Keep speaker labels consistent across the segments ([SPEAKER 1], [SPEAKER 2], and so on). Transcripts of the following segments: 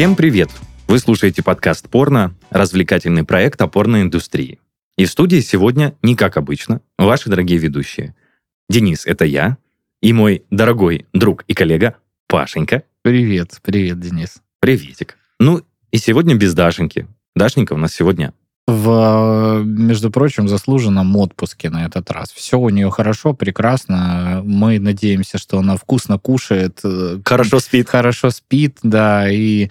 [SPEAKER 1] Всем привет! Вы слушаете подкаст «Порно», развлекательный проект о порноиндустрии. И в студии сегодня, не как обычно, ваши дорогие ведущие. Денис — это я, и мой дорогой друг и коллега Пашенька.
[SPEAKER 2] Привет, привет, Денис.
[SPEAKER 1] Приветик. Ну, и сегодня без Дашеньки. Дашенька у нас сегодня
[SPEAKER 2] в, между прочим, заслуженном отпуске на этот раз. Все у нее хорошо, прекрасно. Мы надеемся, что она вкусно кушает.
[SPEAKER 1] э, Хорошо спит.
[SPEAKER 2] Хорошо спит, да, и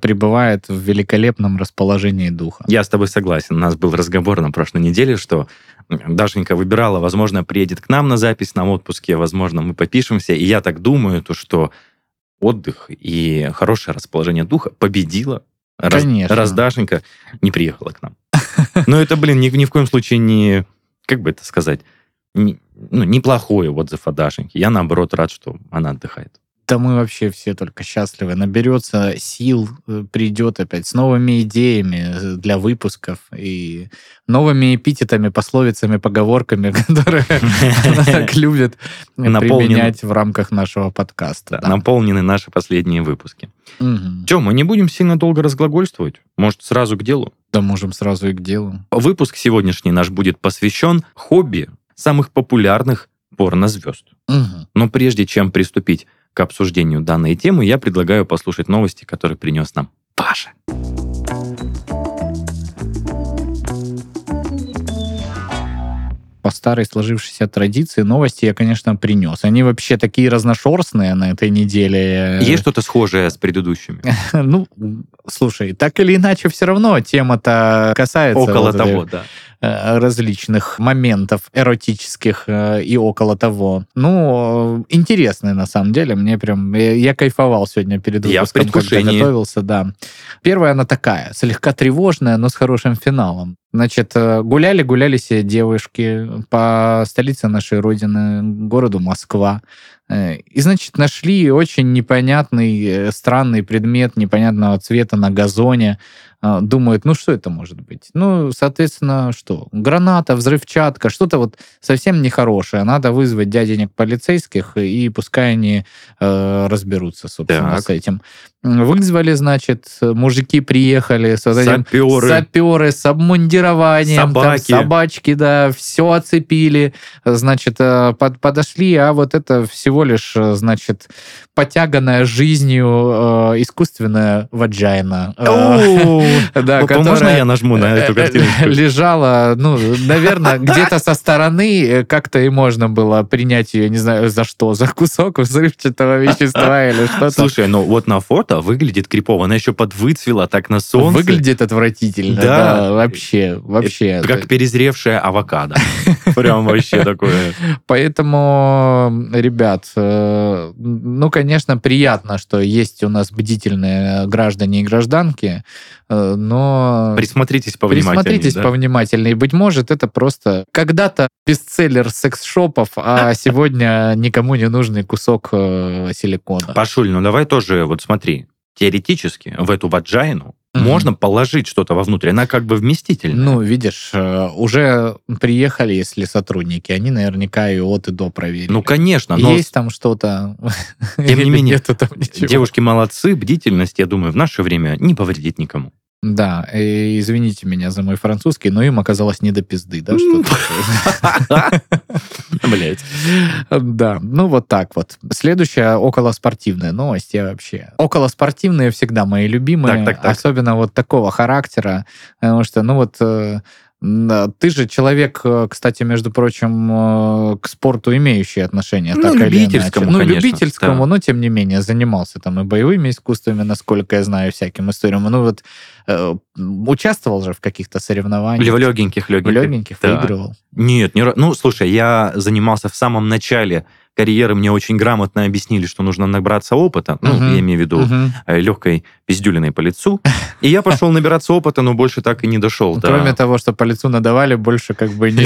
[SPEAKER 2] пребывает в великолепном расположении духа.
[SPEAKER 1] Я с тобой согласен. У нас был разговор на прошлой неделе, что Дашенька выбирала, возможно, приедет к нам на запись на отпуске, возможно, мы попишемся. И я так думаю, то, что отдых и хорошее расположение духа победило раз,
[SPEAKER 2] Конечно.
[SPEAKER 1] раз Дашенька не приехала к нам. Но это, блин, ни, ни в коем случае не, как бы это сказать, не, ну, неплохой отзыв о Дашеньке. Я, наоборот, рад, что она отдыхает.
[SPEAKER 2] Да мы вообще все только счастливы. Наберется сил, э, придет опять с новыми идеями э, для выпусков и новыми эпитетами, пословицами, поговорками, которые она так любит применять в рамках нашего подкаста.
[SPEAKER 1] Наполнены наши последние выпуски. Че, мы не будем сильно долго разглагольствовать? Может, сразу к делу?
[SPEAKER 2] Да, можем сразу и к делу.
[SPEAKER 1] Выпуск сегодняшний наш будет посвящен хобби самых популярных порнозвезд.
[SPEAKER 2] Угу.
[SPEAKER 1] Но прежде чем приступить к обсуждению данной темы, я предлагаю послушать новости, которые принес нам Паша.
[SPEAKER 2] по старой сложившейся традиции новости я, конечно, принес. Они вообще такие разношерстные на этой неделе.
[SPEAKER 1] Есть что-то схожее с предыдущими?
[SPEAKER 2] Ну, слушай, так или иначе, все равно тема-то касается...
[SPEAKER 1] Около вот того, да
[SPEAKER 2] э, различных моментов эротических э, и около того. Ну, интересные на самом деле. Мне прям... Я, я кайфовал сегодня перед выпуском,
[SPEAKER 1] я когда
[SPEAKER 2] готовился, да. Первая она такая, слегка тревожная, но с хорошим финалом. Значит, э, гуляли-гуляли себе девушки по столице нашей родины, городу Москва. И, значит, нашли очень непонятный, странный предмет непонятного цвета на газоне. Думают, ну что это может быть? Ну, соответственно, что? Граната, взрывчатка, что-то вот совсем нехорошее. Надо вызвать дяденек полицейских, и пускай они э, разберутся, собственно, так. с этим. Вызвали, значит, мужики приехали с вот этим,
[SPEAKER 1] саперы.
[SPEAKER 2] саперы с обмундированием,
[SPEAKER 1] Собаки.
[SPEAKER 2] Там, собачки, да, все оцепили, значит, под, подошли, а вот это всего лишь, значит, потяганная жизнью э, искусственная ваджайна.
[SPEAKER 1] Да, Можно я нажму на эту картинку?
[SPEAKER 2] Лежала, ну, наверное, где-то со стороны как-то и можно было принять ее, не знаю, за что, за кусок взрывчатого вещества или что-то.
[SPEAKER 1] Слушай, ну вот на фото выглядит крипово, она еще подвыцвела так на солнце.
[SPEAKER 2] Выглядит отвратительно, да, вообще, вообще.
[SPEAKER 1] Как перезревшая авокадо. Прям вообще такое.
[SPEAKER 2] Поэтому, ребят, ну, конечно, приятно, что есть у нас бдительные граждане и гражданки, но...
[SPEAKER 1] Присмотритесь повнимательнее.
[SPEAKER 2] Присмотритесь
[SPEAKER 1] да?
[SPEAKER 2] повнимательнее. Быть может, это просто когда-то бестселлер секс-шопов, а сегодня никому не нужный кусок силикона.
[SPEAKER 1] Пашуль, ну давай тоже, вот смотри, теоретически в эту ваджайну Mm-hmm. Можно положить что-то вовнутрь, она как бы вместительная.
[SPEAKER 2] Ну, видишь, уже приехали, если сотрудники, они наверняка и от и до проверили.
[SPEAKER 1] Ну, конечно. Но...
[SPEAKER 2] Есть там что-то.
[SPEAKER 1] Тем не менее, девушки молодцы, бдительность, я думаю, в наше время не повредит никому.
[SPEAKER 2] Да, и извините меня за мой французский, но им оказалось не до пизды, да,
[SPEAKER 1] Блять.
[SPEAKER 2] Да, ну вот так вот. Следующая околоспортивная новость, я вообще... Околоспортивные всегда мои любимые, особенно вот такого характера, потому что, ну вот, ты же человек, кстати, между прочим, к спорту имеющий отношение.
[SPEAKER 1] Ну,
[SPEAKER 2] так
[SPEAKER 1] любительскому,
[SPEAKER 2] Ну,
[SPEAKER 1] конечно,
[SPEAKER 2] любительскому,
[SPEAKER 1] да.
[SPEAKER 2] но тем не менее занимался там и боевыми искусствами, насколько я знаю, всяким историям. Ну вот э, участвовал же в каких-то соревнованиях.
[SPEAKER 1] Или в легеньких, легеньких.
[SPEAKER 2] В легеньких
[SPEAKER 1] Да.
[SPEAKER 2] выигрывал.
[SPEAKER 1] Нет, не... ну, слушай, я занимался в самом начале карьеры, мне очень грамотно объяснили, что нужно набраться опыта, ну,
[SPEAKER 2] Мгм.
[SPEAKER 1] я имею в виду
[SPEAKER 2] Мгм.
[SPEAKER 1] э, легкой пиздюлиной по лицу, и я пошел набираться опыта, но больше так и не дошел. до-
[SPEAKER 2] Кроме того, что по лицу надавали, больше как бы не...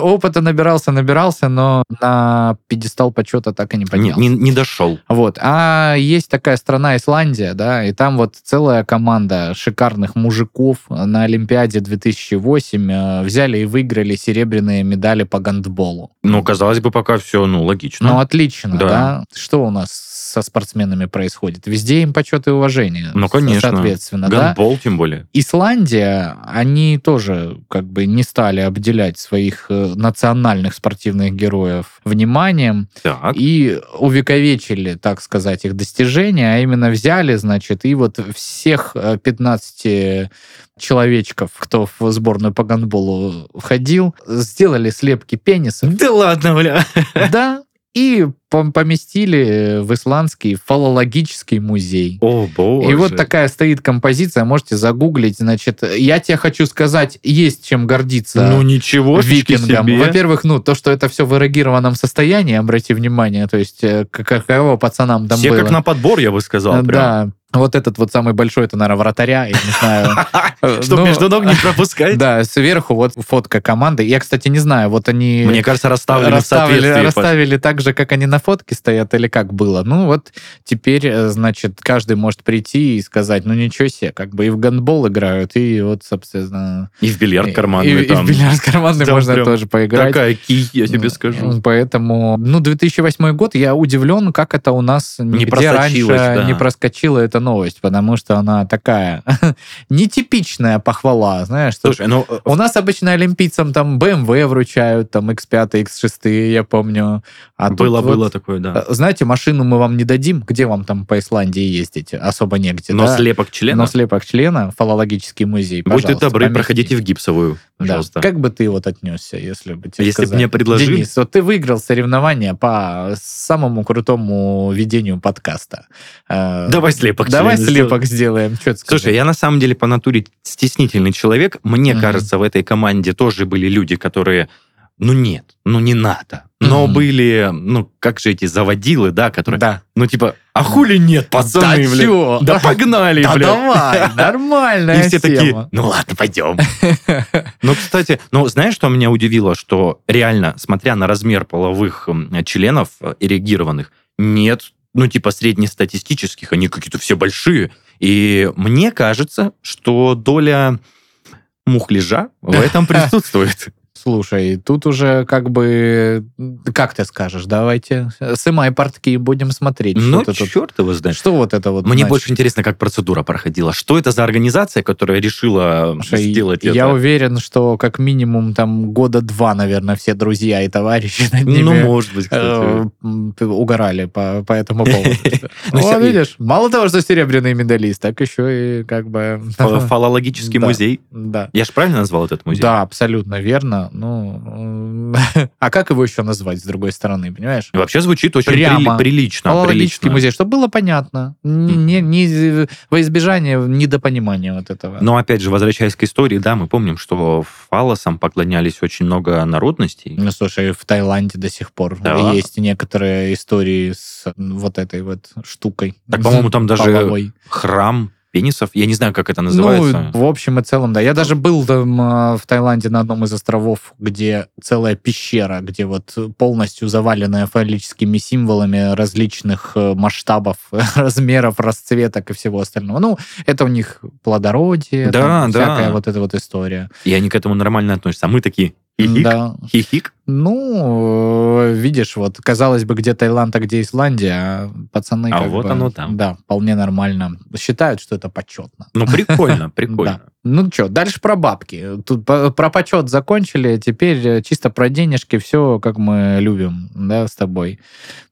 [SPEAKER 2] Опыта набирался, набирался, но на пьедестал почета так и не поднялся.
[SPEAKER 1] не, не дошел.
[SPEAKER 2] Вот. А есть такая страна Исландия, да, и там вот целая команда шикарных мужиков на Олимпиаде 2008 э, взяли и выиграли серебряные медали по гандболу.
[SPEAKER 1] Ну, казалось бы, пока все, ну, логично.
[SPEAKER 2] Ну, отлично,
[SPEAKER 1] Да.
[SPEAKER 2] да. Что у нас со спортсменами происходит? Везде им почет и уважение.
[SPEAKER 1] Ну, конечно.
[SPEAKER 2] Соответственно, да.
[SPEAKER 1] Гандбол, тем более.
[SPEAKER 2] Исландия, они тоже как бы не стали обделять своих э, национальных спортивных героев вниманием
[SPEAKER 1] Так.
[SPEAKER 2] и увековечили, так сказать, их достижения, а именно взяли, значит, и вот всех э, 15 человечков, кто в сборную по гандболу входил, сделали слепки пенисов,
[SPEAKER 1] Да ладно, бля.
[SPEAKER 2] да, и пом- поместили в исландский фалологический музей.
[SPEAKER 1] О, боже.
[SPEAKER 2] И вот такая стоит композиция, можете загуглить. Значит, я тебе хочу сказать, есть чем гордиться
[SPEAKER 1] Ну, ничего
[SPEAKER 2] викингам. Во-первых, ну, то, что это все в эрогированном состоянии, обрати внимание, то есть э, каково пацанам там
[SPEAKER 1] Все
[SPEAKER 2] было.
[SPEAKER 1] как на подбор, я бы сказал. прям.
[SPEAKER 2] Да. Вот этот вот самый большой, это, наверное, вратаря, я не знаю.
[SPEAKER 1] Чтоб
[SPEAKER 2] Ну,
[SPEAKER 1] между ног не пропускать.
[SPEAKER 2] Да, сверху вот фотка команды. Я, кстати, не знаю, вот они...
[SPEAKER 1] Мне кажется,
[SPEAKER 2] расставили, расставили так же, как они на фотке стоят, или как было. Ну вот теперь, э, значит, каждый может прийти и сказать, ну ничего себе, как бы и в гандбол играют, и вот, собственно...
[SPEAKER 1] И в бильярд карманный
[SPEAKER 2] и, и
[SPEAKER 1] там.
[SPEAKER 2] в бильярд карманный
[SPEAKER 1] Там
[SPEAKER 2] можно тоже поиграть.
[SPEAKER 1] Такая ки, я тебе скажу.
[SPEAKER 2] Поэтому, ну, 2008 год, я удивлен, как это у нас нигде
[SPEAKER 1] просочилось,
[SPEAKER 2] раньше не проскочила эта новость, потому что она такая нетипичная похвала, знаешь. что
[SPEAKER 1] Слушай, ну, э,
[SPEAKER 2] у нас обычно олимпийцам там BMW вручают, там X5, X6, я помню. А тут
[SPEAKER 1] было,
[SPEAKER 2] вот,
[SPEAKER 1] было такое, да.
[SPEAKER 2] э, Знаете, машину мы вам не дадим, где вам там по Исландии ездить? Особо негде,
[SPEAKER 1] Но
[SPEAKER 2] да?
[SPEAKER 1] слепок члена,
[SPEAKER 2] Но слепок члена, фалологический музей,
[SPEAKER 1] будьте
[SPEAKER 2] пожалуйста,
[SPEAKER 1] добры,
[SPEAKER 2] поместите.
[SPEAKER 1] проходите в гипсовую,
[SPEAKER 2] Да.
[SPEAKER 1] пожалуйста.
[SPEAKER 2] Как бы ты вот отнесся, если бы тебе
[SPEAKER 1] Если бы мне предложили-
[SPEAKER 2] Денис, вот ты выиграл соревнования по самому крутому ведению подкаста. Э,
[SPEAKER 1] Давай слепок
[SPEAKER 2] Давай
[SPEAKER 1] члена
[SPEAKER 2] слепок сделаем.
[SPEAKER 1] Слушай, я на самом деле по натуре стеснительный человек. Мне кажется, в этой команде тоже были люди, которые, ну нет, ну не надо. Но
[SPEAKER 2] Мгм.
[SPEAKER 1] были, ну как же эти заводилы, да, которые,
[SPEAKER 2] Да.
[SPEAKER 1] ну типа, а хули нет, пацаны,
[SPEAKER 2] Да
[SPEAKER 1] блин?
[SPEAKER 2] чё?
[SPEAKER 1] Да погнали,
[SPEAKER 2] Да
[SPEAKER 1] блин.
[SPEAKER 2] давай, нормальная
[SPEAKER 1] И все такие, ну ладно, пойдем. Ну, кстати, ну, знаешь, что меня удивило? Что реально, смотря на размер половых членов эрегированных, нет, ну, типа, среднестатистических, они какие-то все большие. И мне кажется, что доля мухляжа в этом присутствует.
[SPEAKER 2] Слушай, тут уже как бы, как ты скажешь, давайте сымай портки и будем смотреть,
[SPEAKER 1] Ну,
[SPEAKER 2] что ты тут-
[SPEAKER 1] черт его знает.
[SPEAKER 2] Что вот это вот
[SPEAKER 1] Мне
[SPEAKER 2] значит?
[SPEAKER 1] больше интересно, как процедура проходила. Что это за организация, которая решила
[SPEAKER 2] Слушай,
[SPEAKER 1] сделать
[SPEAKER 2] я
[SPEAKER 1] это?
[SPEAKER 2] уверен, что как минимум там года два, наверное, все друзья и товарищи над ними
[SPEAKER 1] Ну, может быть, кстати.
[SPEAKER 2] э, угорали по, по этому поводу.
[SPEAKER 1] Ну, всё-
[SPEAKER 2] видишь, мало того, что серебряный медалист, так еще и как бы...
[SPEAKER 1] Фа- Фалологический музей.
[SPEAKER 2] Да.
[SPEAKER 1] Я же правильно назвал этот музей?
[SPEAKER 2] Да, абсолютно верно. Ну, а как его еще назвать с другой стороны, понимаешь?
[SPEAKER 1] Вообще звучит очень
[SPEAKER 2] Прямо.
[SPEAKER 1] прили- прилично. Прилично.
[SPEAKER 2] музей, чтобы было понятно. Не, не, во избежание недопонимания вот этого.
[SPEAKER 1] Но опять же, возвращаясь к истории, да, мы помним, что фалосам поклонялись очень много народностей.
[SPEAKER 2] Ну, слушай, в Таиланде до сих пор
[SPEAKER 1] Да.
[SPEAKER 2] есть некоторые истории с вот этой вот штукой.
[SPEAKER 1] Так, по-моему, там даже
[SPEAKER 2] половой.
[SPEAKER 1] Храм пенисов. Я не знаю, как это называется.
[SPEAKER 2] Ну, в общем и целом, да. Я даже был там а, в Таиланде на одном из островов, где целая пещера, где вот полностью заваленная фаллическими символами различных э, масштабов, размеров, расцветок и всего остального. Ну, это у них плодородие,
[SPEAKER 1] Да,
[SPEAKER 2] там
[SPEAKER 1] да.
[SPEAKER 2] всякая вот эта вот история.
[SPEAKER 1] И они к этому нормально относятся. А мы такие, хихик,
[SPEAKER 2] Да.
[SPEAKER 1] хихик.
[SPEAKER 2] Ну, э, видишь, вот, казалось бы, где Таиланд, а где Исландия, а пацаны
[SPEAKER 1] А вот
[SPEAKER 2] бы,
[SPEAKER 1] оно там.
[SPEAKER 2] Да, вполне нормально. Считают, что это почетно.
[SPEAKER 1] Ну, прикольно, прикольно.
[SPEAKER 2] Ну что, дальше про бабки. Тут про почет закончили, теперь э, чисто про денежки, все как мы любим, да, с тобой.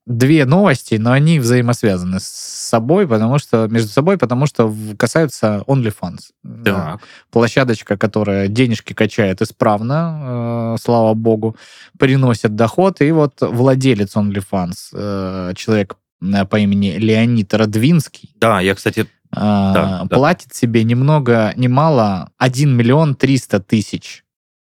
[SPEAKER 2] Две новости, но они взаимосвязаны с собой, потому что между собой, потому что касаются OnlyFans. Да. Площадочка, которая денежки качает исправно, э, слава богу, приносит доход. И вот владелец OnlyFans, э, человек э, по имени Леонид Радвинский,
[SPEAKER 1] Да, я, кстати,
[SPEAKER 2] а,
[SPEAKER 1] Да, да.
[SPEAKER 2] платит себе ни много, ни мало 1 миллион 300 тысяч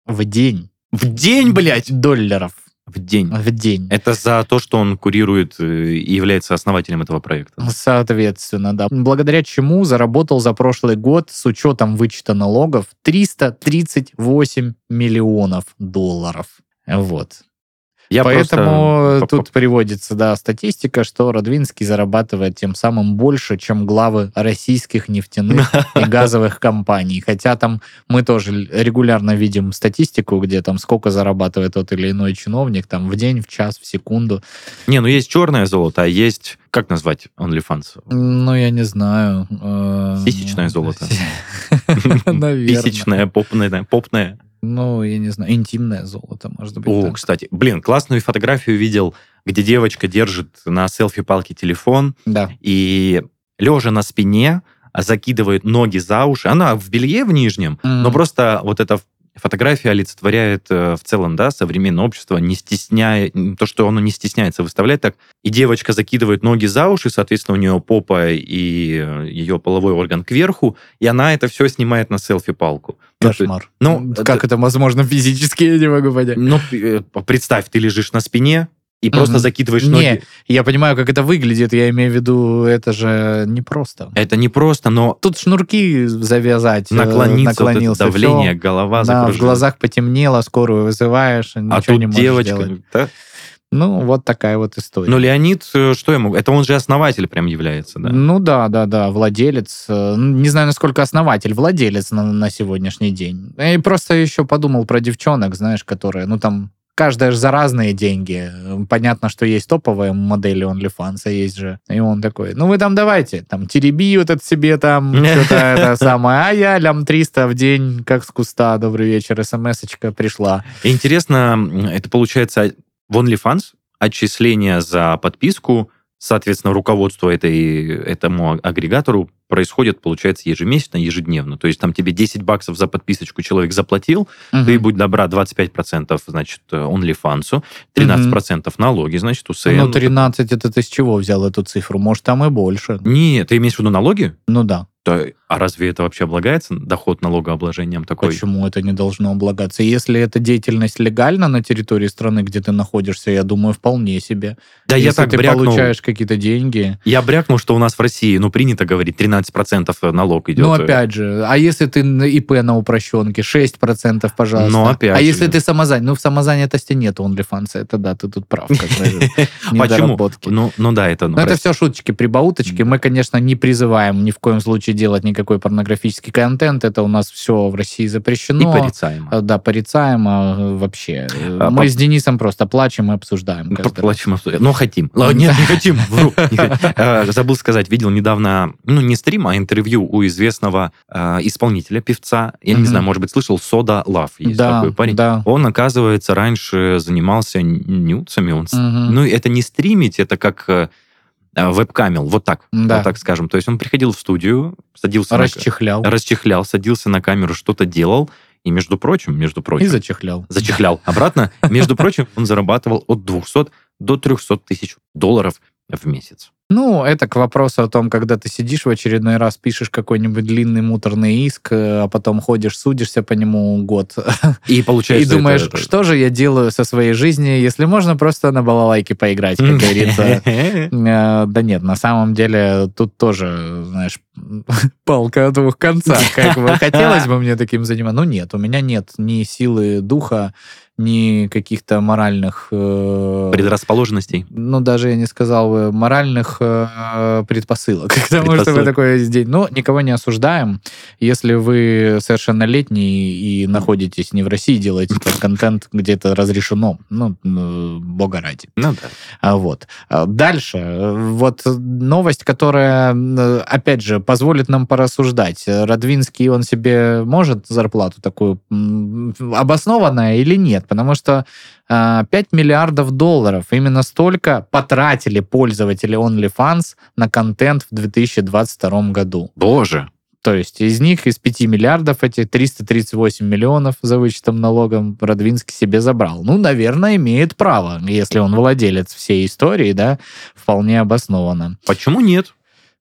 [SPEAKER 2] в день
[SPEAKER 1] в день, блядь,
[SPEAKER 2] долларов
[SPEAKER 1] в день.
[SPEAKER 2] в день.
[SPEAKER 1] Это за то, что он курирует э, и является основателем этого проекта.
[SPEAKER 2] Соответственно, да. Благодаря чему заработал за прошлый год с учетом вычета налогов 338 миллионов долларов. Вот.
[SPEAKER 1] Я
[SPEAKER 2] Поэтому
[SPEAKER 1] просто-
[SPEAKER 2] тут приводится, да, статистика, что Радвинский зарабатывает тем самым больше, чем главы российских нефтяных и газовых компаний. Хотя там мы тоже регулярно видим статистику, где там сколько зарабатывает тот или иной чиновник, там в день, в час, в секунду.
[SPEAKER 1] Не, ну есть черное золото, а есть, как назвать OnlyFans?
[SPEAKER 2] Ну, я не знаю. э,
[SPEAKER 1] Сисечное золото.
[SPEAKER 2] Наверное.
[SPEAKER 1] Писечное, попное, попное.
[SPEAKER 2] Ну, я не знаю, интимное золото, может быть.
[SPEAKER 1] О,
[SPEAKER 2] так.
[SPEAKER 1] кстати, блин, классную фотографию видел, где девочка держит на селфи-палке телефон,
[SPEAKER 2] Да.
[SPEAKER 1] и лежа на спине закидывает ноги за уши. Она в белье в нижнем, но
[SPEAKER 2] Мгм.
[SPEAKER 1] просто вот эта фотография олицетворяет э, в целом, да, современное общество, не стесняя, то, что оно не стесняется выставлять так. И девочка закидывает ноги за уши, соответственно, у нее попа и э, ее половой орган кверху, и она это все снимает на селфи-палку. Ну,
[SPEAKER 2] Кошмар.
[SPEAKER 1] ну,
[SPEAKER 2] как это возможно физически, я не могу понять.
[SPEAKER 1] Ну, э, представь, ты лежишь на спине и просто закидываешь
[SPEAKER 2] Не,
[SPEAKER 1] ноги.
[SPEAKER 2] Я понимаю, как это выглядит, я имею в виду, это же непросто.
[SPEAKER 1] Это не просто, но
[SPEAKER 2] Тут шнурки завязать, э,
[SPEAKER 1] наклониться, вот это
[SPEAKER 2] наклонился,
[SPEAKER 1] давление,
[SPEAKER 2] всё.
[SPEAKER 1] голова
[SPEAKER 2] Да, в глазах потемнело, скорую вызываешь, ничего
[SPEAKER 1] А тут
[SPEAKER 2] не можешь
[SPEAKER 1] девочка...
[SPEAKER 2] делать.
[SPEAKER 1] да?
[SPEAKER 2] Ну, вот такая вот история.
[SPEAKER 1] Но Леонид, э, что ему? Это он же основатель прям является, да?
[SPEAKER 2] Ну да, да, да, владелец. э, Не знаю, насколько основатель, владелец на, на сегодняшний день. И просто еще подумал про девчонок, знаешь, которые, ну там, каждая же за разные деньги. Понятно, что есть топовые модели OnlyFans, а есть же. И он такой, ну вы там давайте, там, тереби вот это себе там, что-то это самое, а я лям 300 в день, как с куста, добрый вечер, смс-очка пришла.
[SPEAKER 1] Интересно, это получается в OnlyFans отчисление за подписку, соответственно, руководство этой, этому агрегатору происходит, получается, ежемесячно, ежедневно. То есть там тебе 10 баксов за подписочку человек заплатил, ты,
[SPEAKER 2] Мгм.
[SPEAKER 1] будь добра, 25%, значит, OnlyFans, 13% налоги, значит, УСН.
[SPEAKER 2] Ну, 13, это ты с чего взял эту цифру? Может, там и больше.
[SPEAKER 1] Нет, ты имеешь в виду налоги?
[SPEAKER 2] Ну да.
[SPEAKER 1] То- а разве это вообще облагается, доход налогообложением такой?
[SPEAKER 2] Почему это не должно облагаться? Если эта деятельность легальна на территории страны, где ты находишься, я думаю, вполне себе.
[SPEAKER 1] Да
[SPEAKER 2] Если
[SPEAKER 1] я так
[SPEAKER 2] ты
[SPEAKER 1] брякнул,
[SPEAKER 2] получаешь какие-то деньги.
[SPEAKER 1] я брякнул, что у нас в России, ну, принято говорить, 13% налог идет.
[SPEAKER 2] Ну, опять же, а если ты на ИП на упрощенке, 6%, пожалуйста.
[SPEAKER 1] Ну, опять
[SPEAKER 2] а
[SPEAKER 1] же.
[SPEAKER 2] если ты самозанят? Ну, в самозанятости нет OnlyFans, это да, ты тут прав.
[SPEAKER 1] Почему? Ну, ну да, это... ну,
[SPEAKER 2] это все шуточки, прибауточки. Мы, конечно, не призываем ни в коем случае делать никакой порнографический контент. Это у нас все в России
[SPEAKER 1] И
[SPEAKER 2] запрещено.
[SPEAKER 1] порицаемо.
[SPEAKER 2] Э, Да, порицаемо э, вообще. Э,
[SPEAKER 1] А,
[SPEAKER 2] Мы
[SPEAKER 1] по-
[SPEAKER 2] с Денисом просто плачем и обсуждаем. раз.
[SPEAKER 1] Поплачем, обсудим. Но хотим. Ладно, Нет, не хотим. Вру. Хотим. Э, Забыл сказать, видел недавно, ну, не стрим, а интервью у известного э, исполнителя, певца. Я не знаю, может быть, слышал, Сода Лав. Есть такой парень. Он, оказывается, раньше занимался нюцами. Ну, это не стримить, это как э, э, веб-камел, вот так,
[SPEAKER 2] Да.
[SPEAKER 1] вот так скажем. То есть он приходил в студию, садился на-
[SPEAKER 2] Расчехлял.
[SPEAKER 1] расчехлял, садился на камеру, что-то делал, и, между прочим, между
[SPEAKER 2] И
[SPEAKER 1] прочим,
[SPEAKER 2] зачехлял.
[SPEAKER 1] зачехлял обратно. Между прочим, он зарабатывал от 200 до 300 тысяч долларов в месяц.
[SPEAKER 2] Ну, это к вопросу о том, когда ты сидишь в очередной раз, пишешь какой-нибудь длинный муторный иск, а потом ходишь, судишься по нему год.
[SPEAKER 1] И
[SPEAKER 2] И
[SPEAKER 1] получается...
[SPEAKER 2] думаешь,
[SPEAKER 1] это- это-
[SPEAKER 2] что же я делаю со своей жизнью, если можно просто на балалайке поиграть, как говорится. Э, Да нет, на самом деле тут тоже, знаешь, палка о двух концах. Как бы хотелось бы мне таким заниматься. Ну нет, у меня нет ни силы духа, ни каких-то моральных... э,
[SPEAKER 1] Предрасположенностей.
[SPEAKER 2] ну, даже я не сказал бы, моральных э, предпосылок к тому, чтобы
[SPEAKER 1] Предпосылок.
[SPEAKER 2] такое здесь. Но никого не осуждаем. Если вы совершеннолетний и находитесь не в России, делаете контент где-то разрешено. Ну, бога ради.
[SPEAKER 1] Ну да.
[SPEAKER 2] А Вот. А Дальше. Вот новость, которая, опять же, позволит нам порассуждать. Радвинский, он себе может зарплату такую обоснованная или нет? Потому что а, 5 миллиардов долларов, именно столько потратили пользователи OnlyFans на контент в 2022 году.
[SPEAKER 1] Боже.
[SPEAKER 2] То есть из них, из 5 миллиардов, эти 338 миллионов за вычетом налогом Радвинский себе забрал. Ну, наверное, имеет право, если он владелец всей истории, да, вполне обоснованно.
[SPEAKER 1] Почему нет?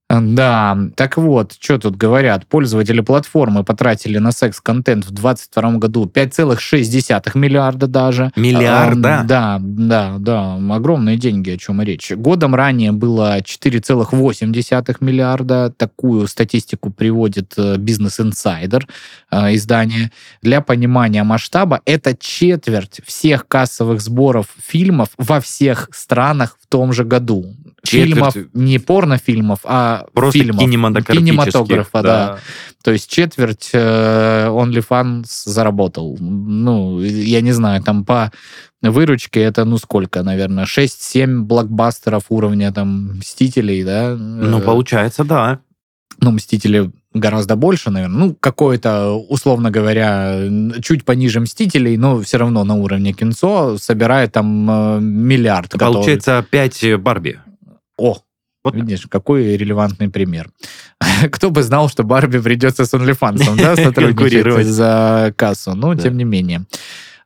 [SPEAKER 2] Да, так вот, что тут говорят? Пользователи платформы потратили на секс-контент в 2022 году 5,6 миллиарда даже.
[SPEAKER 1] Миллиарда?
[SPEAKER 2] А, да, да, да, огромные деньги, о чем и речь. Годом ранее было 4,8 миллиарда. Такую статистику приводит э, Business Insider э, издание. Для понимания масштаба, это четверть всех кассовых сборов фильмов во всех странах в том же году. Фильмов,
[SPEAKER 1] Четверть.
[SPEAKER 2] не порнофильмов, а
[SPEAKER 1] Просто
[SPEAKER 2] фильмов.
[SPEAKER 1] кинематографических,
[SPEAKER 2] кинематографа, да. То есть четверть э, OnlyFans заработал. Ну, я не знаю, там по выручке это, ну, сколько, наверное, 6-7 блокбастеров уровня там «Мстителей», да?
[SPEAKER 1] Ну,
[SPEAKER 2] Э,
[SPEAKER 1] получается, да.
[SPEAKER 2] ну, «Мстители» гораздо больше, наверное. Ну, какое-то, условно говоря, чуть пониже «Мстителей», но все равно на уровне кинцо собирает там э, миллиард. который-
[SPEAKER 1] Получается 5 Барби.
[SPEAKER 2] О,
[SPEAKER 1] Вот
[SPEAKER 2] видишь, какой релевантный пример. Кто бы знал, что Барби придется с OnlyFans да, сотрудничать за кассу. Но,
[SPEAKER 1] Да.
[SPEAKER 2] тем не менее.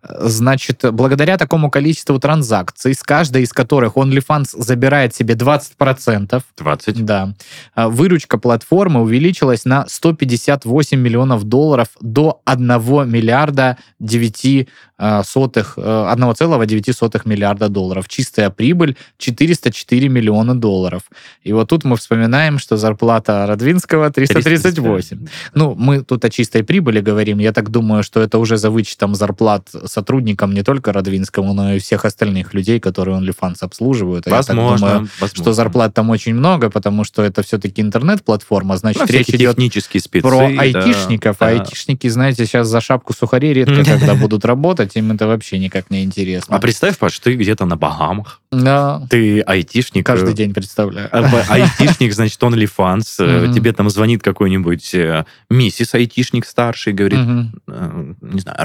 [SPEAKER 2] Значит, благодаря такому количеству транзакций, с каждой из которых OnlyFans забирает себе 20%,
[SPEAKER 1] 20.
[SPEAKER 2] да, а, выручка платформы увеличилась на 158 миллионов долларов до 1 миллиарда 9 а, сотых, э, 1,9 сотых миллиарда долларов. Чистая прибыль 404 миллиона долларов. И вот тут мы вспоминаем, что зарплата Радвинского 338. Ну, мы тут о чистой прибыли говорим. Я так думаю, что это уже за вычетом зарплат сотрудникам не только Радвинскому, но и всех остальных людей, которые OnlyFans обслуживают. А я так думаю,
[SPEAKER 1] возможно.
[SPEAKER 2] что зарплат там очень много, потому что это все-таки интернет-платформа, значит,
[SPEAKER 1] Ну,
[SPEAKER 2] речь идет
[SPEAKER 1] технические спецы.
[SPEAKER 2] про
[SPEAKER 1] да,
[SPEAKER 2] айтишников, а
[SPEAKER 1] да.
[SPEAKER 2] айтишники, знаете, сейчас за шапку сухарей редко когда будут работать, им это вообще никак не интересно.
[SPEAKER 1] А представь, Паш, ты где-то на Багамах.
[SPEAKER 2] Да,
[SPEAKER 1] Ты айтишник.
[SPEAKER 2] каждый
[SPEAKER 1] э,
[SPEAKER 2] день представляю.
[SPEAKER 1] б- Айтишник, значит, OnlyFans. э,
[SPEAKER 2] Мгм.
[SPEAKER 1] Тебе там звонит какой-нибудь э, миссис айтишник старший, говорит, э, не знаю.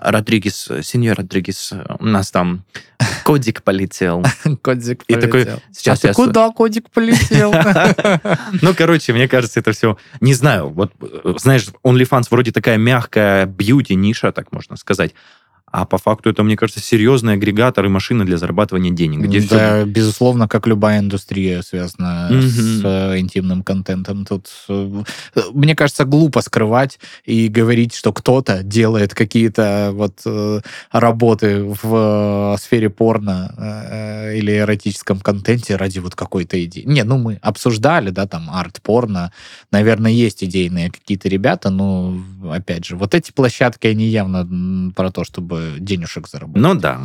[SPEAKER 1] Родригес, э, сеньор Родригес, э, у нас там кодик полетел.
[SPEAKER 2] Кодик
[SPEAKER 1] И такой,
[SPEAKER 2] полетел.
[SPEAKER 1] сейчас
[SPEAKER 2] а
[SPEAKER 1] я
[SPEAKER 2] куда кодик полетел?
[SPEAKER 1] Ну, короче, мне кажется, это все... Не знаю, вот, э, знаешь, OnlyFans вроде такая мягкая бьюти-ниша, так можно сказать. А по факту это, мне кажется, серьезный агрегатор и машина для зарабатывания денег. Где
[SPEAKER 2] Да, безусловно, как любая индустрия, связанная
[SPEAKER 1] Мгм.
[SPEAKER 2] с э, интимным контентом. Тут, э, мне кажется, глупо скрывать и говорить, что кто-то делает какие-то вот э, работы в э, сфере порно э, или эротическом контенте ради вот какой-то идеи. Не, ну мы обсуждали, да, там арт-порно. Наверное, есть идейные какие-то ребята, но, опять же, вот эти площадки, они явно про то, чтобы денежек заработать.
[SPEAKER 1] Ну да.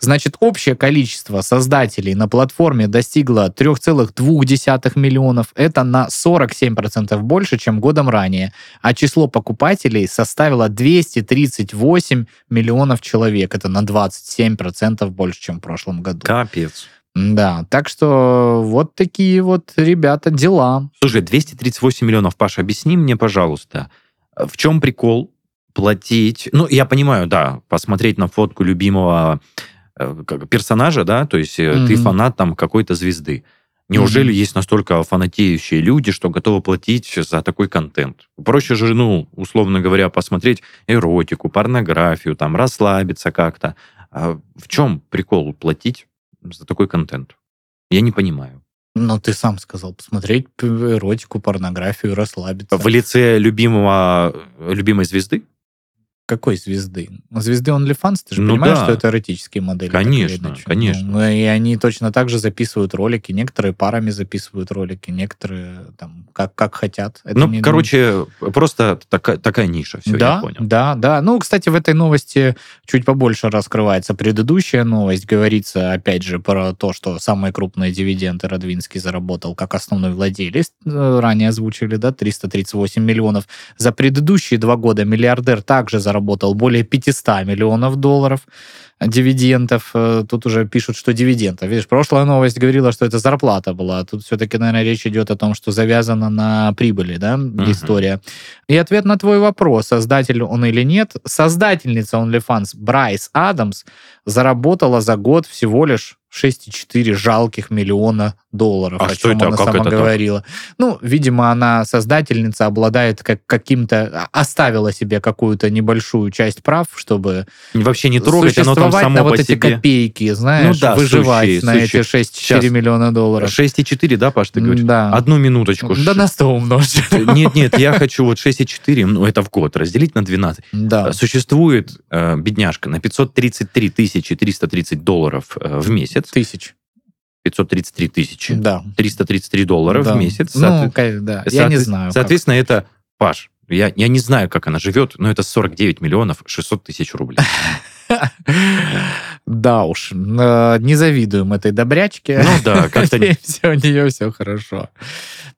[SPEAKER 2] Значит, общее количество создателей на платформе достигло 3,2 миллионов. Это на 47% больше, чем годом ранее. А число покупателей составило 238 миллионов человек. Это на 27% больше, чем в прошлом году.
[SPEAKER 1] Капец.
[SPEAKER 2] Да, так что вот такие вот, ребята, дела.
[SPEAKER 1] Слушай, 238 миллионов, Паша, объясни мне, пожалуйста, в чем прикол платить? Ну, я понимаю, да, посмотреть на фотку любимого э, персонажа, да, то есть э, ты фанат там какой-то звезды. Неужели
[SPEAKER 2] Мгм.
[SPEAKER 1] есть настолько фанатеющие люди, что готовы платить за такой контент? Проще же, ну, условно говоря, посмотреть эротику, порнографию, там, расслабиться как-то. А в чем прикол платить за такой контент? Я не понимаю.
[SPEAKER 2] Но ты сам сказал, посмотреть эротику, порнографию, расслабиться.
[SPEAKER 1] В лице любимого, любимой звезды?
[SPEAKER 2] Какой звезды? Звезды OnlyFans, ты же
[SPEAKER 1] Ну
[SPEAKER 2] понимаешь,
[SPEAKER 1] да.
[SPEAKER 2] что это эротические модели.
[SPEAKER 1] Конечно, конечно.
[SPEAKER 2] Ну, и они точно так же записывают ролики. Некоторые парами записывают ролики, некоторые там как, как хотят. Это
[SPEAKER 1] ну,
[SPEAKER 2] не-
[SPEAKER 1] короче, просто такая, такая ниша, все,
[SPEAKER 2] да,
[SPEAKER 1] я понял.
[SPEAKER 2] да, да. Ну, кстати, в этой новости чуть побольше раскрывается предыдущая новость. Говорится, опять же, про то, что самые крупные дивиденды Радвинский заработал как основной владелец. Э, Ранее озвучили, да, 338 миллионов. За предыдущие два года миллиардер также заработал более 500 миллионов долларов дивидендов. Э, Тут уже пишут, что дивидендов. Видишь, прошлая новость говорила, что это зарплата была. а Тут все-таки, наверное, речь идет о том, что завязана на прибыли, да, история. И ответ на твой вопрос, создатель он или нет. Создательница OnlyFans Брайс Адамс заработала за год всего лишь 6,4 жалких миллиона долларов,
[SPEAKER 1] А
[SPEAKER 2] о
[SPEAKER 1] что
[SPEAKER 2] чем
[SPEAKER 1] это?
[SPEAKER 2] она
[SPEAKER 1] Как
[SPEAKER 2] сама
[SPEAKER 1] это так?
[SPEAKER 2] говорила. Ну, видимо, она создательница, обладает как, каким-то... а, Оставила себе какую-то небольшую часть прав, чтобы
[SPEAKER 1] Вообще не трогать, оно там само
[SPEAKER 2] на вот эти
[SPEAKER 1] себе.
[SPEAKER 2] копейки, знаешь,
[SPEAKER 1] Ну да,
[SPEAKER 2] выживать
[SPEAKER 1] сущие,
[SPEAKER 2] на
[SPEAKER 1] сущие.
[SPEAKER 2] эти 6-4
[SPEAKER 1] Щас.
[SPEAKER 2] миллиона долларов.
[SPEAKER 1] 6,4, да, Паш, ты говоришь?
[SPEAKER 2] Да.
[SPEAKER 1] Одну минуточку.
[SPEAKER 2] Да на 100 умножить.
[SPEAKER 1] Нет, нет, я хочу вот 6,4, ну это в год, разделить на 12.
[SPEAKER 2] Да.
[SPEAKER 1] Существует э, бедняжка на 533 тысячи 330 долларов э, в месяц.
[SPEAKER 2] Тысяч.
[SPEAKER 1] 533 тысячи.
[SPEAKER 2] Да.
[SPEAKER 1] 333 доллара
[SPEAKER 2] Да.
[SPEAKER 1] в месяц.
[SPEAKER 2] Ну,
[SPEAKER 1] Соответ-
[SPEAKER 2] ка- да. Я не
[SPEAKER 1] соответ-
[SPEAKER 2] знаю. как.
[SPEAKER 1] Соответственно, это, Паш, я, я не знаю, как она живет, но это 49 миллионов 600 тысяч рублей.
[SPEAKER 2] Да уж, не завидуем этой добрячке.
[SPEAKER 1] Ну да, как-то...
[SPEAKER 2] У нее все хорошо.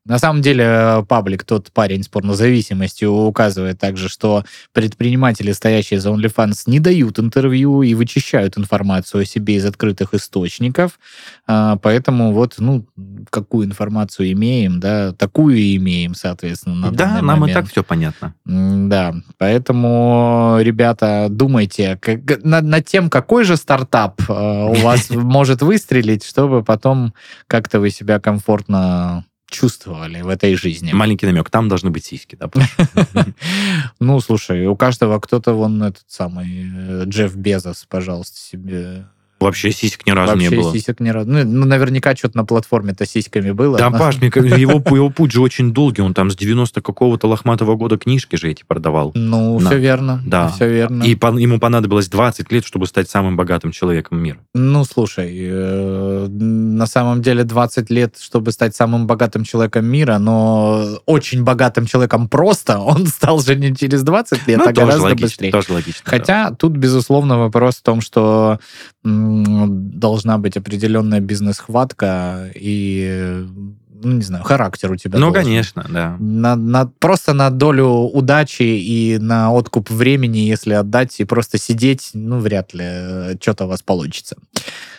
[SPEAKER 2] На самом деле, э, паблик, тот парень с порнозависимостью, указывает также, что предприниматели, стоящие за OnlyFans, не дают интервью и вычищают информацию о себе из открытых источников. А, Поэтому вот, ну, какую информацию имеем, да, такую и имеем, соответственно, на
[SPEAKER 1] Да, нам и
[SPEAKER 2] момент.
[SPEAKER 1] так все понятно.
[SPEAKER 2] Да, поэтому, ребята, думайте как- над, над тем, какой же стартап э, у вас может выстрелить, чтобы потом как-то вы себя комфортно чувствовали в этой жизни.
[SPEAKER 1] Маленький намек, там должны быть сиськи, да?
[SPEAKER 2] Ну, слушай, у каждого кто-то вон этот самый э, Джефф Безос, пожалуйста, себе.
[SPEAKER 1] Вообще сисек ни разу не
[SPEAKER 2] Вообще
[SPEAKER 1] было.
[SPEAKER 2] сисек не раз. Ну, ну, наверняка что-то на платформе-то сиськами было.
[SPEAKER 1] Да,
[SPEAKER 2] но-
[SPEAKER 1] Паш, мне его, его путь же очень долгий. Он там с 90 какого-то лохматого года книжки же эти продавал.
[SPEAKER 2] Ну,
[SPEAKER 1] Да.
[SPEAKER 2] все верно.
[SPEAKER 1] Да.
[SPEAKER 2] Все верно.
[SPEAKER 1] И пон- ему понадобилось 20 лет, чтобы стать самым богатым человеком мира.
[SPEAKER 2] Ну, слушай, э, на самом деле 20 лет, чтобы стать самым богатым человеком мира, но очень богатым человеком просто, он стал же не через 20 лет,
[SPEAKER 1] Ну,
[SPEAKER 2] а гораздо
[SPEAKER 1] логично,
[SPEAKER 2] быстрее.
[SPEAKER 1] тоже логично. да.
[SPEAKER 2] Хотя тут, безусловно, вопрос в том, что должна быть определенная бизнес-хватка и, ну, не знаю, характер у тебя
[SPEAKER 1] Ну,
[SPEAKER 2] должен.
[SPEAKER 1] конечно, да.
[SPEAKER 2] На, на- просто на долю удачи и на откуп времени, если отдать и просто сидеть, ну, вряд ли что-то у вас получится.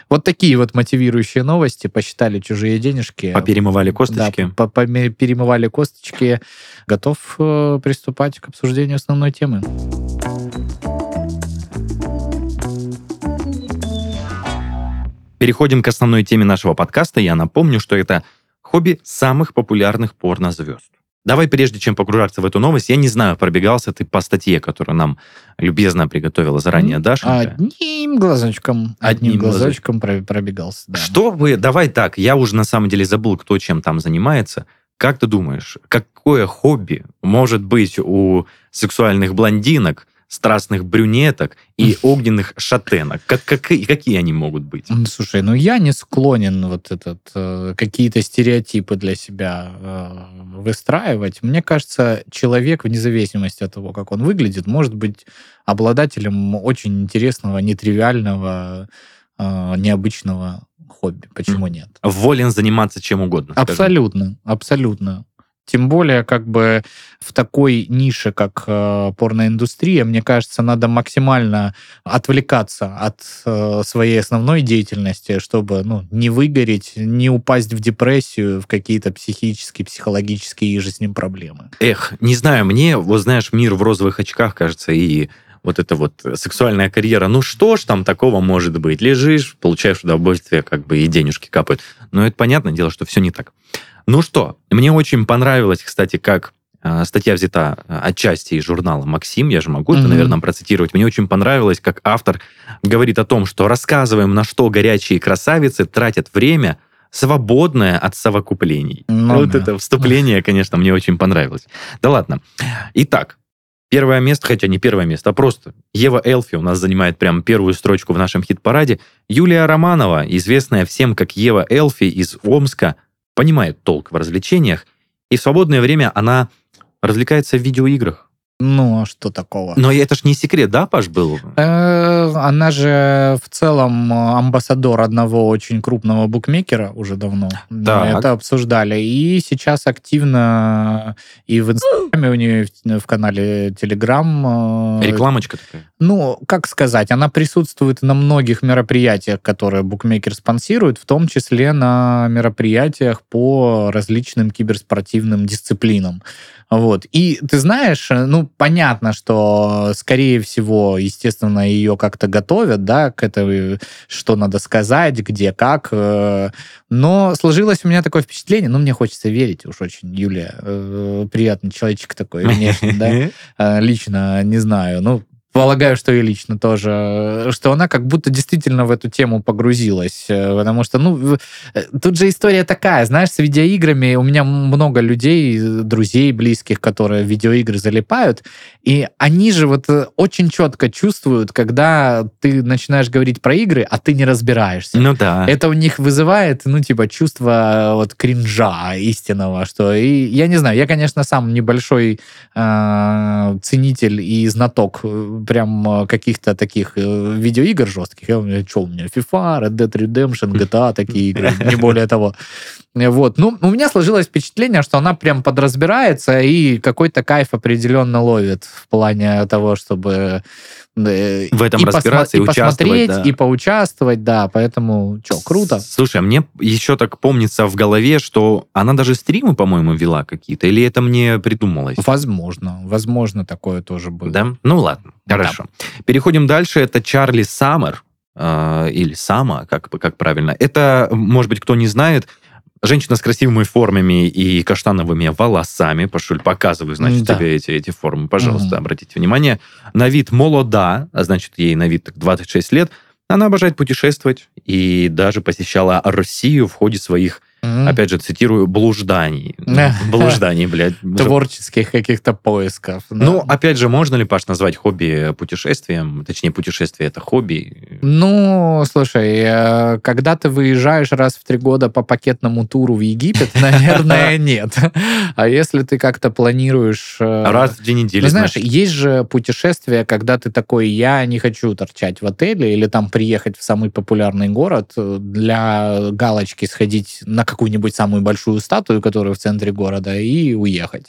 [SPEAKER 2] Вот такие вот мотивирующие новости. Посчитали чужие денежки.
[SPEAKER 1] Поперемывали
[SPEAKER 2] Да,
[SPEAKER 1] косточки.
[SPEAKER 2] поме- перемывали косточки. Готов э, приступать к обсуждению основной темы.
[SPEAKER 1] Переходим к основной теме нашего подкаста. Я напомню, что это хобби самых популярных порнозвезд. Давай, прежде чем погружаться в эту новость, я не знаю, пробегался ты по статье, которую нам любезно приготовила заранее Даша.
[SPEAKER 2] Одним глазочком, одним,
[SPEAKER 1] Одним
[SPEAKER 2] глазочком про- пробегался. да.
[SPEAKER 1] Что вы, давай так, я уже на самом деле забыл, кто чем там занимается. Как ты думаешь, какое хобби может быть у сексуальных блондинок, страстных брюнеток и огненных шатенок? Как, какие, какие они могут быть?
[SPEAKER 2] Слушай, ну я не склонен вот этот э, какие-то стереотипы для себя э, выстраивать. Мне кажется, человек, вне зависимости от того, как он выглядит, может быть обладателем очень интересного, нетривиального, э, необычного хобби. Почему нет?
[SPEAKER 1] Волен заниматься чем угодно. скажем.
[SPEAKER 2] Абсолютно, абсолютно. Тем более, как бы в такой нише, как э, порноиндустрия, мне кажется, надо максимально отвлекаться от э, своей основной деятельности, чтобы ну, не выгореть, не упасть в депрессию, в какие-то психические, психологические и ним проблемы.
[SPEAKER 1] Эх, не знаю, мне, вот знаешь, мир в розовых очках, кажется, и вот эта вот сексуальная карьера, ну что ж там такого может быть? Лежишь, получаешь удовольствие, как бы и денежки капают. Но это понятное дело, что все не так. Ну что, мне очень понравилось, кстати, как э, статья взята э, отчасти из журнала «Максим», я же могу это,
[SPEAKER 2] Мгм.
[SPEAKER 1] наверное, процитировать. Мне очень понравилось, как автор говорит о том, что рассказываем, на что горячие красавицы тратят время, свободное от совокуплений.
[SPEAKER 2] Ну
[SPEAKER 1] вот
[SPEAKER 2] да.
[SPEAKER 1] это вступление, конечно, мне очень понравилось. Да ладно. Итак, первое место, хотя не первое место, а просто Ева Элфи у нас занимает прям первую строчку в нашем хит-параде. Юлия Романова, известная всем как Ева Элфи из Омска, понимает толк в развлечениях, и в свободное время она развлекается в видеоиграх.
[SPEAKER 2] Ну, а что такого?
[SPEAKER 1] Но это ж не секрет, да, Паш, был?
[SPEAKER 2] Э, Она же в целом э, амбассадор одного очень крупного букмекера уже давно. Мы
[SPEAKER 1] Так.
[SPEAKER 2] это обсуждали. И сейчас активно и в Инстаграме у нее, в канале Телеграм. э,
[SPEAKER 1] Рекламочка такая.
[SPEAKER 2] Ну, как сказать, она присутствует на многих мероприятиях, которые букмекер спонсирует, в том числе на мероприятиях по различным киберспортивным дисциплинам. Вот. И ты знаешь, ну, ну, понятно, что, скорее всего, естественно, ее как-то готовят, да, к этой, что надо сказать, где, как. э, Но сложилось у меня такое впечатление, ну, мне хочется верить, уж очень Юлия, э, приятный человечек такой внешне, да, Э, лично не знаю, ну, полагаю, что и лично тоже, э, что она как будто действительно в эту тему погрузилась, э, потому что, ну, э, тут же история такая, знаешь, с видеоиграми у меня много людей, друзей близких, которые в видеоигры залипают, и они же вот очень четко чувствуют, когда ты начинаешь говорить про игры, а ты не разбираешься.
[SPEAKER 1] Ну да.
[SPEAKER 2] Это у них вызывает, ну, типа, чувство вот кринжа истинного, что... И я не знаю, я, конечно, сам небольшой э, ценитель и знаток прям э, каких-то таких э, видеоигр жестких. Я, у меня, что у меня, FIFA, Red Dead Redemption, GTA, такие игры, не более того. Вот. Ну, у меня сложилось впечатление, что она прям подразбирается и какой-то кайф определенно ловит в плане того, чтобы
[SPEAKER 1] В этом
[SPEAKER 2] и
[SPEAKER 1] разбираться и участвовать,
[SPEAKER 2] посмотреть,
[SPEAKER 1] да.
[SPEAKER 2] и поучаствовать, да, поэтому, что, круто.
[SPEAKER 1] Слушай, а мне еще так помнится в голове, что она даже стримы, по-моему, вела какие-то, или это мне придумалось?
[SPEAKER 2] Возможно, возможно, такое тоже было.
[SPEAKER 1] Да? Ну ладно,
[SPEAKER 2] Да.
[SPEAKER 1] хорошо. Переходим дальше. Это Чарли Саммер, э, или Сама, как, как правильно. Это, может быть, кто не знает, женщина с красивыми формами и каштановыми волосами. Пашуль, показываю, значит,
[SPEAKER 2] Да.
[SPEAKER 1] тебе эти, эти формы. Пожалуйста,
[SPEAKER 2] Мгм.
[SPEAKER 1] обратите внимание. На вид молода, а значит, ей на вид так 26 лет. Она обожает путешествовать и даже посещала Россию в ходе своих,
[SPEAKER 2] М.
[SPEAKER 1] опять же, цитирую, блужданий. Блужданий, блядь.
[SPEAKER 2] Творческих каких-то поисков. да.
[SPEAKER 1] Ну, опять же, можно ли, Паш, назвать хобби путешествием? Точнее, путешествие — это хобби.
[SPEAKER 2] Ну, слушай, э, когда ты выезжаешь раз в три года по пакетному туру в Египет, наверное, нет. А если ты как-то планируешь... э,
[SPEAKER 1] Раз в две недели,
[SPEAKER 2] Ну, знаешь, есть же путешествия, когда ты такой, я не хочу торчать в отеле или там приехать в самый популярный город э, для галочки сходить на какую-нибудь самую большую статую, которая в центре города, и уехать.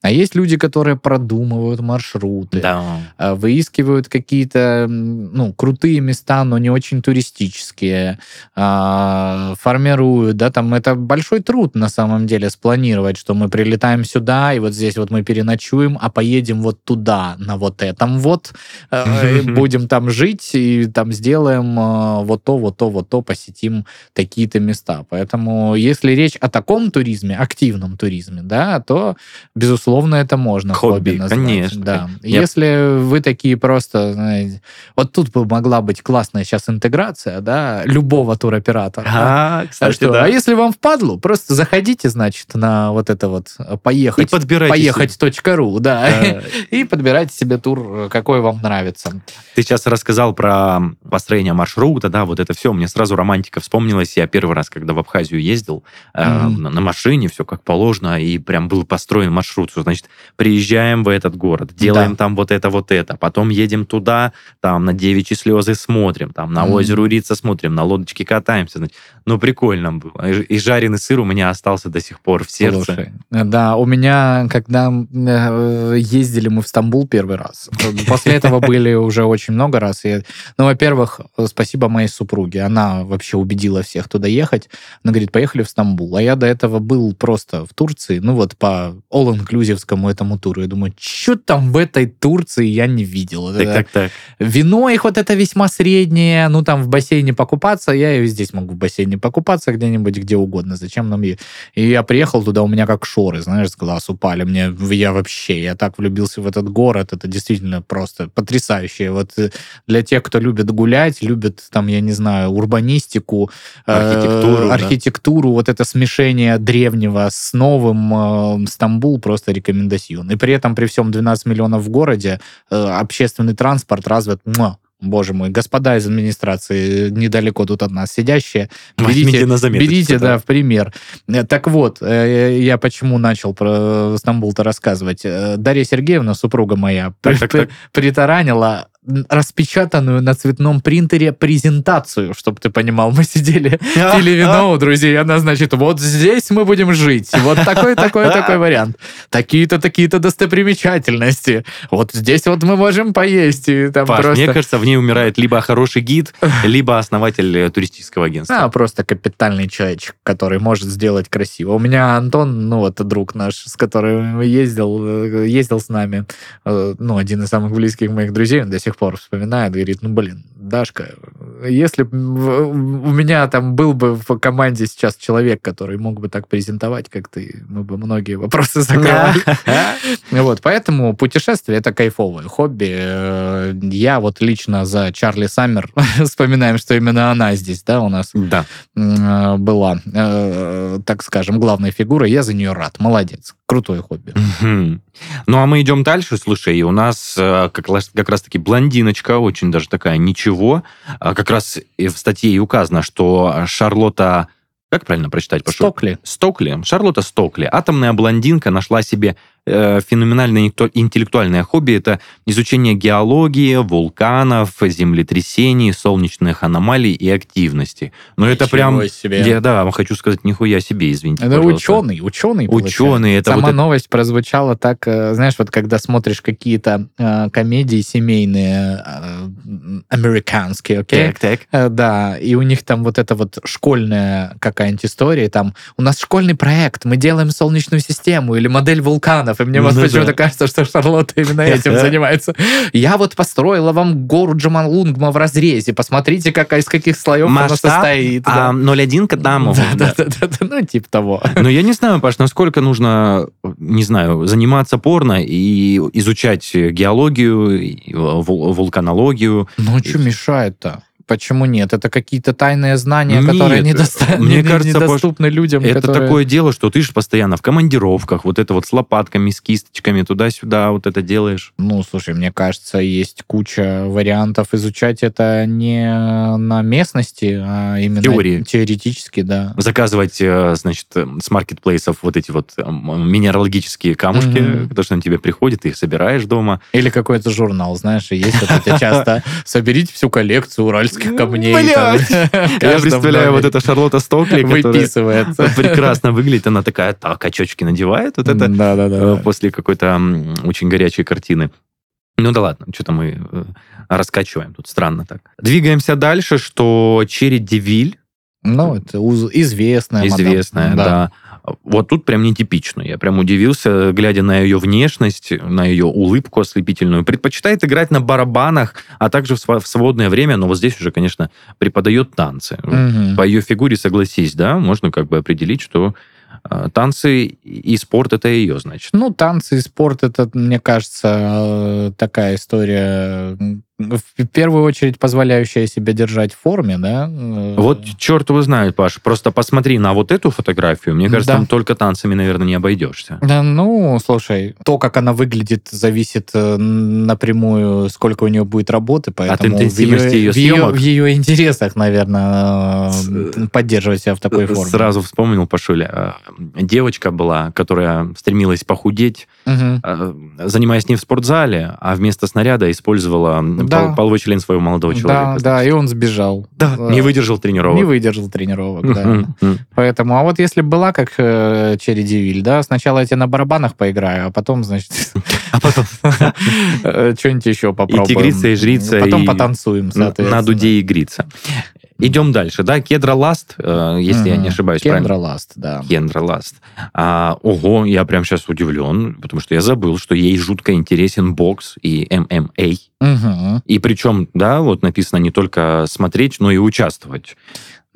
[SPEAKER 2] А есть люди, которые продумывают маршруты,
[SPEAKER 1] Да.
[SPEAKER 2] э, выискивают какие-то ну, крутые места, но не очень туристические, а, формируют, да, там это большой труд на самом деле спланировать, что мы прилетаем сюда, и вот здесь вот мы переночуем, а поедем вот туда, на вот этом вот, э, будем там жить, и там сделаем э, вот то, вот то, вот то, посетим такие-то места. Поэтому если речь о таком туризме, активном туризме, да, то, безусловно, это можно
[SPEAKER 1] Хобби,
[SPEAKER 2] хобби, назвать.
[SPEAKER 1] конечно.
[SPEAKER 2] Да.
[SPEAKER 1] Я-
[SPEAKER 2] Если вы такие просто, знаете, вот тут бы могла быть классная сейчас интеграция, да, любого туроператора. да.
[SPEAKER 1] А,
[SPEAKER 2] А,
[SPEAKER 1] кстати,
[SPEAKER 2] что?
[SPEAKER 1] да.
[SPEAKER 2] а если вам впадлу, просто заходите, значит, на вот это вот э,
[SPEAKER 1] И
[SPEAKER 2] поехать,
[SPEAKER 1] подбирайте
[SPEAKER 2] поехать.ру, да.
[SPEAKER 1] Да.
[SPEAKER 2] и подбирайте себе тур, э, какой вам нравится.
[SPEAKER 1] Ты сейчас рассказал про построение маршрута, да, вот это все. Мне сразу романтика вспомнилась. Я первый раз, когда в Абхазию ездил, э,
[SPEAKER 2] Мгм.
[SPEAKER 1] на, на машине, все как положено, и прям был построен маршрут. Что, значит, приезжаем в этот город, делаем
[SPEAKER 2] Да.
[SPEAKER 1] там вот это, вот это, потом едем туда, там на девичьи слезы смотрим, там на
[SPEAKER 2] Мгм.
[SPEAKER 1] озеро Урица смотрим, на лодочке катаемся. Значит, Ну, прикольно было. И, жареный сыр у меня остался до сих пор в сердце.
[SPEAKER 2] Слушай, э, да, у меня, когда э, ездили мы в Стамбул первый раз, э, после этого были уже очень много раз. И, ну, во-первых, спасибо моей супруге. Она вообще убедила всех туда ехать. Она говорит, поехали в Стамбул. А я до этого был просто в Турции, ну вот по all-inclusivскому этому туру. Я думаю, что там в этой Турции я не видел.
[SPEAKER 1] Так,
[SPEAKER 2] Это-
[SPEAKER 1] так, так.
[SPEAKER 2] Вино их вот это весьма среднее, ну там в бассейне покупаться, я и здесь могу в бассейне покупаться где-нибудь, где угодно, зачем нам и... И я приехал туда, у меня как шоры, знаешь, с глаз упали, мне, я вообще, я так влюбился в этот город, это действительно просто потрясающе. Вот э, для тех, кто любит гулять, любит там, я не знаю, урбанистику, э,
[SPEAKER 1] Архитектуру, да.
[SPEAKER 2] архитектуру, вот это смешение древнего с новым, э, Стамбул просто рекомендацион. И при этом при всем 12 миллионов в городе э, общественный транспорт развит. Муа! Боже мой, господа из администрации, недалеко тут от нас сидящие, берите,
[SPEAKER 1] на заметочку,
[SPEAKER 2] берите да, в пример. Э, Так вот, э, я почему начал про Стамбул-то рассказывать. Э, Дарья Сергеевна, супруга моя,
[SPEAKER 1] Так, так,
[SPEAKER 2] при-
[SPEAKER 1] так.
[SPEAKER 2] притаранила распечатанную на цветном принтере презентацию, чтобы ты понимал. Мы сидели, пили вино у друзей, она, значит, вот здесь мы будем жить. Вот такой, такой, такой вариант. Такие-то, такие-то достопримечательности. Вот здесь вот мы можем поесть. И там
[SPEAKER 1] Паш,
[SPEAKER 2] просто...
[SPEAKER 1] мне кажется, в ней умирает либо хороший гид, либо основатель э, туристического агентства.
[SPEAKER 2] А, просто капитальный человечек, который может сделать красиво. У меня Антон, ну вот друг наш, с которым ездил, э, ездил с нами, э, ну, один из самых близких моих друзей, он до сих пор вспоминает, говорит, ну, блин, Дашка, если у меня там был бы в команде сейчас человек, который мог бы так презентовать, как ты, мы бы многие вопросы закрывали. Вот, поэтому путешествие это кайфовое хобби. Э, Я вот лично за Чарли Саммер вспоминаем, что именно она здесь, да, у нас
[SPEAKER 1] Да.
[SPEAKER 2] э, была, э, так скажем, главной фигурой. Я за нее рад. Молодец. Крутое хобби.
[SPEAKER 1] Ну, а мы идем дальше, слушай, у нас как раз-таки блондиночка, очень даже такая ничего. А Как раз в статье и указано, что Шарлотта... Как правильно прочитать?
[SPEAKER 2] Стокли.
[SPEAKER 1] Стокли, Шарлотта Стокли, атомная блондинка, нашла себе феноменальное интеллекту- интеллектуальное хобби. Это изучение геологии, вулканов, землетрясений, солнечных аномалий и активности. Но это прям...
[SPEAKER 2] себе.
[SPEAKER 1] Я, да, вам хочу сказать, нихуя себе, извините,
[SPEAKER 2] Это
[SPEAKER 1] пожалуйста.
[SPEAKER 2] ученый, ученый. получается.
[SPEAKER 1] Ученый, это
[SPEAKER 2] Сама
[SPEAKER 1] вот это-
[SPEAKER 2] новость прозвучала так, э, знаешь, вот когда смотришь какие-то э, комедии семейные, э, американские, окей?
[SPEAKER 1] Так, так.
[SPEAKER 2] Э, Да, и у них там вот эта вот школьная какая-нибудь история, там, у нас школьный проект, мы делаем солнечную систему или модель вулканов, и мне вот
[SPEAKER 1] Ну
[SPEAKER 2] почему-то
[SPEAKER 1] да.
[SPEAKER 2] кажется, что Шарлотта именно этим занимается. Я вот построила вам гору Джамалунгма в разрезе, посмотрите, какая, из каких слоев она
[SPEAKER 1] Масштаб,
[SPEAKER 2] состоит.
[SPEAKER 1] А 0,1 к одному.
[SPEAKER 2] да, да, да, да, да, ну, типа того.
[SPEAKER 1] Но я не знаю, Паш, насколько нужно, не знаю, заниматься порно и изучать геологию, вулканологию.
[SPEAKER 2] Ну, что мешает-то? Почему нет? Это какие-то тайные знания,
[SPEAKER 1] Нет,
[SPEAKER 2] которые недоста-
[SPEAKER 1] мне
[SPEAKER 2] не- не-
[SPEAKER 1] кажется,
[SPEAKER 2] недоступны людям.
[SPEAKER 1] Это
[SPEAKER 2] которые-
[SPEAKER 1] такое дело, что ты же постоянно в командировках, вот это вот с лопатками, с кисточками, туда-сюда вот это делаешь.
[SPEAKER 2] Ну, слушай, мне кажется, есть куча вариантов изучать это не на местности, а именно
[SPEAKER 1] Теории.
[SPEAKER 2] теоретически, да.
[SPEAKER 1] Заказывать, э, значит, э, с маркетплейсов вот эти вот э, м, минералогические камушки,
[SPEAKER 2] Мгм.
[SPEAKER 1] которые на тебе приходят, ты их собираешь дома.
[SPEAKER 2] Или какой-то журнал, знаешь, есть вот эти часто «Соберите всю коллекцию уральских камней». там,
[SPEAKER 1] Блядь! Я представляю вот это Шарлотта Стокли,
[SPEAKER 2] выписывается.
[SPEAKER 1] прекрасно выглядит. Она такая, так, очечки надевает. Вот это
[SPEAKER 2] Да, да, да.
[SPEAKER 1] после какой-то очень горячей картины. Ну да ладно, что-то мы э, раскачиваем тут, странно так. Двигаемся дальше, что Черри Девиль,
[SPEAKER 2] Ну, это уз- известная мадам.
[SPEAKER 1] известная, да. Вот тут прям нетипично. Я прям удивился, глядя на ее внешность, на ее улыбку ослепительную. Предпочитает играть на барабанах, а также в свободное время, но вот здесь уже, конечно, преподает танцы.
[SPEAKER 2] Мгм.
[SPEAKER 1] По ее фигуре, согласись, да, можно как бы определить, что танцы и спорт это ее, значит.
[SPEAKER 2] Ну, танцы и спорт, это, мне кажется, э, такая история, в первую очередь позволяющая себя держать в форме, да? Э,
[SPEAKER 1] Вот черт его знает, Паш. Просто посмотри на вот эту фотографию. Мне кажется,
[SPEAKER 2] Да.
[SPEAKER 1] там только танцами, наверное, не обойдешься.
[SPEAKER 2] Да, ну, слушай, то, как она выглядит, зависит э, напрямую, сколько у нее будет работы, поэтому в
[SPEAKER 1] интенсивности ее
[SPEAKER 2] в ее,
[SPEAKER 1] съемок.
[SPEAKER 2] в ее интересах, наверное, э, поддерживать себя в такой форме.
[SPEAKER 1] Сразу вспомнил, Пашуля, э, девочка была, которая стремилась похудеть, э, занимаясь не в спортзале, а вместо снаряда использовала
[SPEAKER 2] Да.
[SPEAKER 1] пол- половой член своего молодого
[SPEAKER 2] Да,
[SPEAKER 1] человека.
[SPEAKER 2] да, и он сбежал.
[SPEAKER 1] Да,
[SPEAKER 2] Э,
[SPEAKER 1] не выдержал тренировок.
[SPEAKER 2] Не выдержал тренировок, да. Поэтому, а вот если бы была как э, Черри Девиль, да, сначала я тебе на барабанах поиграю, а потом, значит,
[SPEAKER 1] А потом
[SPEAKER 2] э, что-нибудь еще попробуем.
[SPEAKER 1] тигрица, и жрица,
[SPEAKER 2] Потом
[SPEAKER 1] и
[SPEAKER 2] потанцуем,
[SPEAKER 1] на-
[SPEAKER 2] соответственно.
[SPEAKER 1] на дуде и гриться. Идем дальше, да? Кедра Ласт, э, если я не ошибаюсь, правильно?
[SPEAKER 2] Ласт, да.
[SPEAKER 1] Кендра Ласт. А, ого, я прям сейчас удивлен, потому что я забыл, что ей жутко интересен бокс и ММА. И причем, да, вот написано не только смотреть, но и участвовать.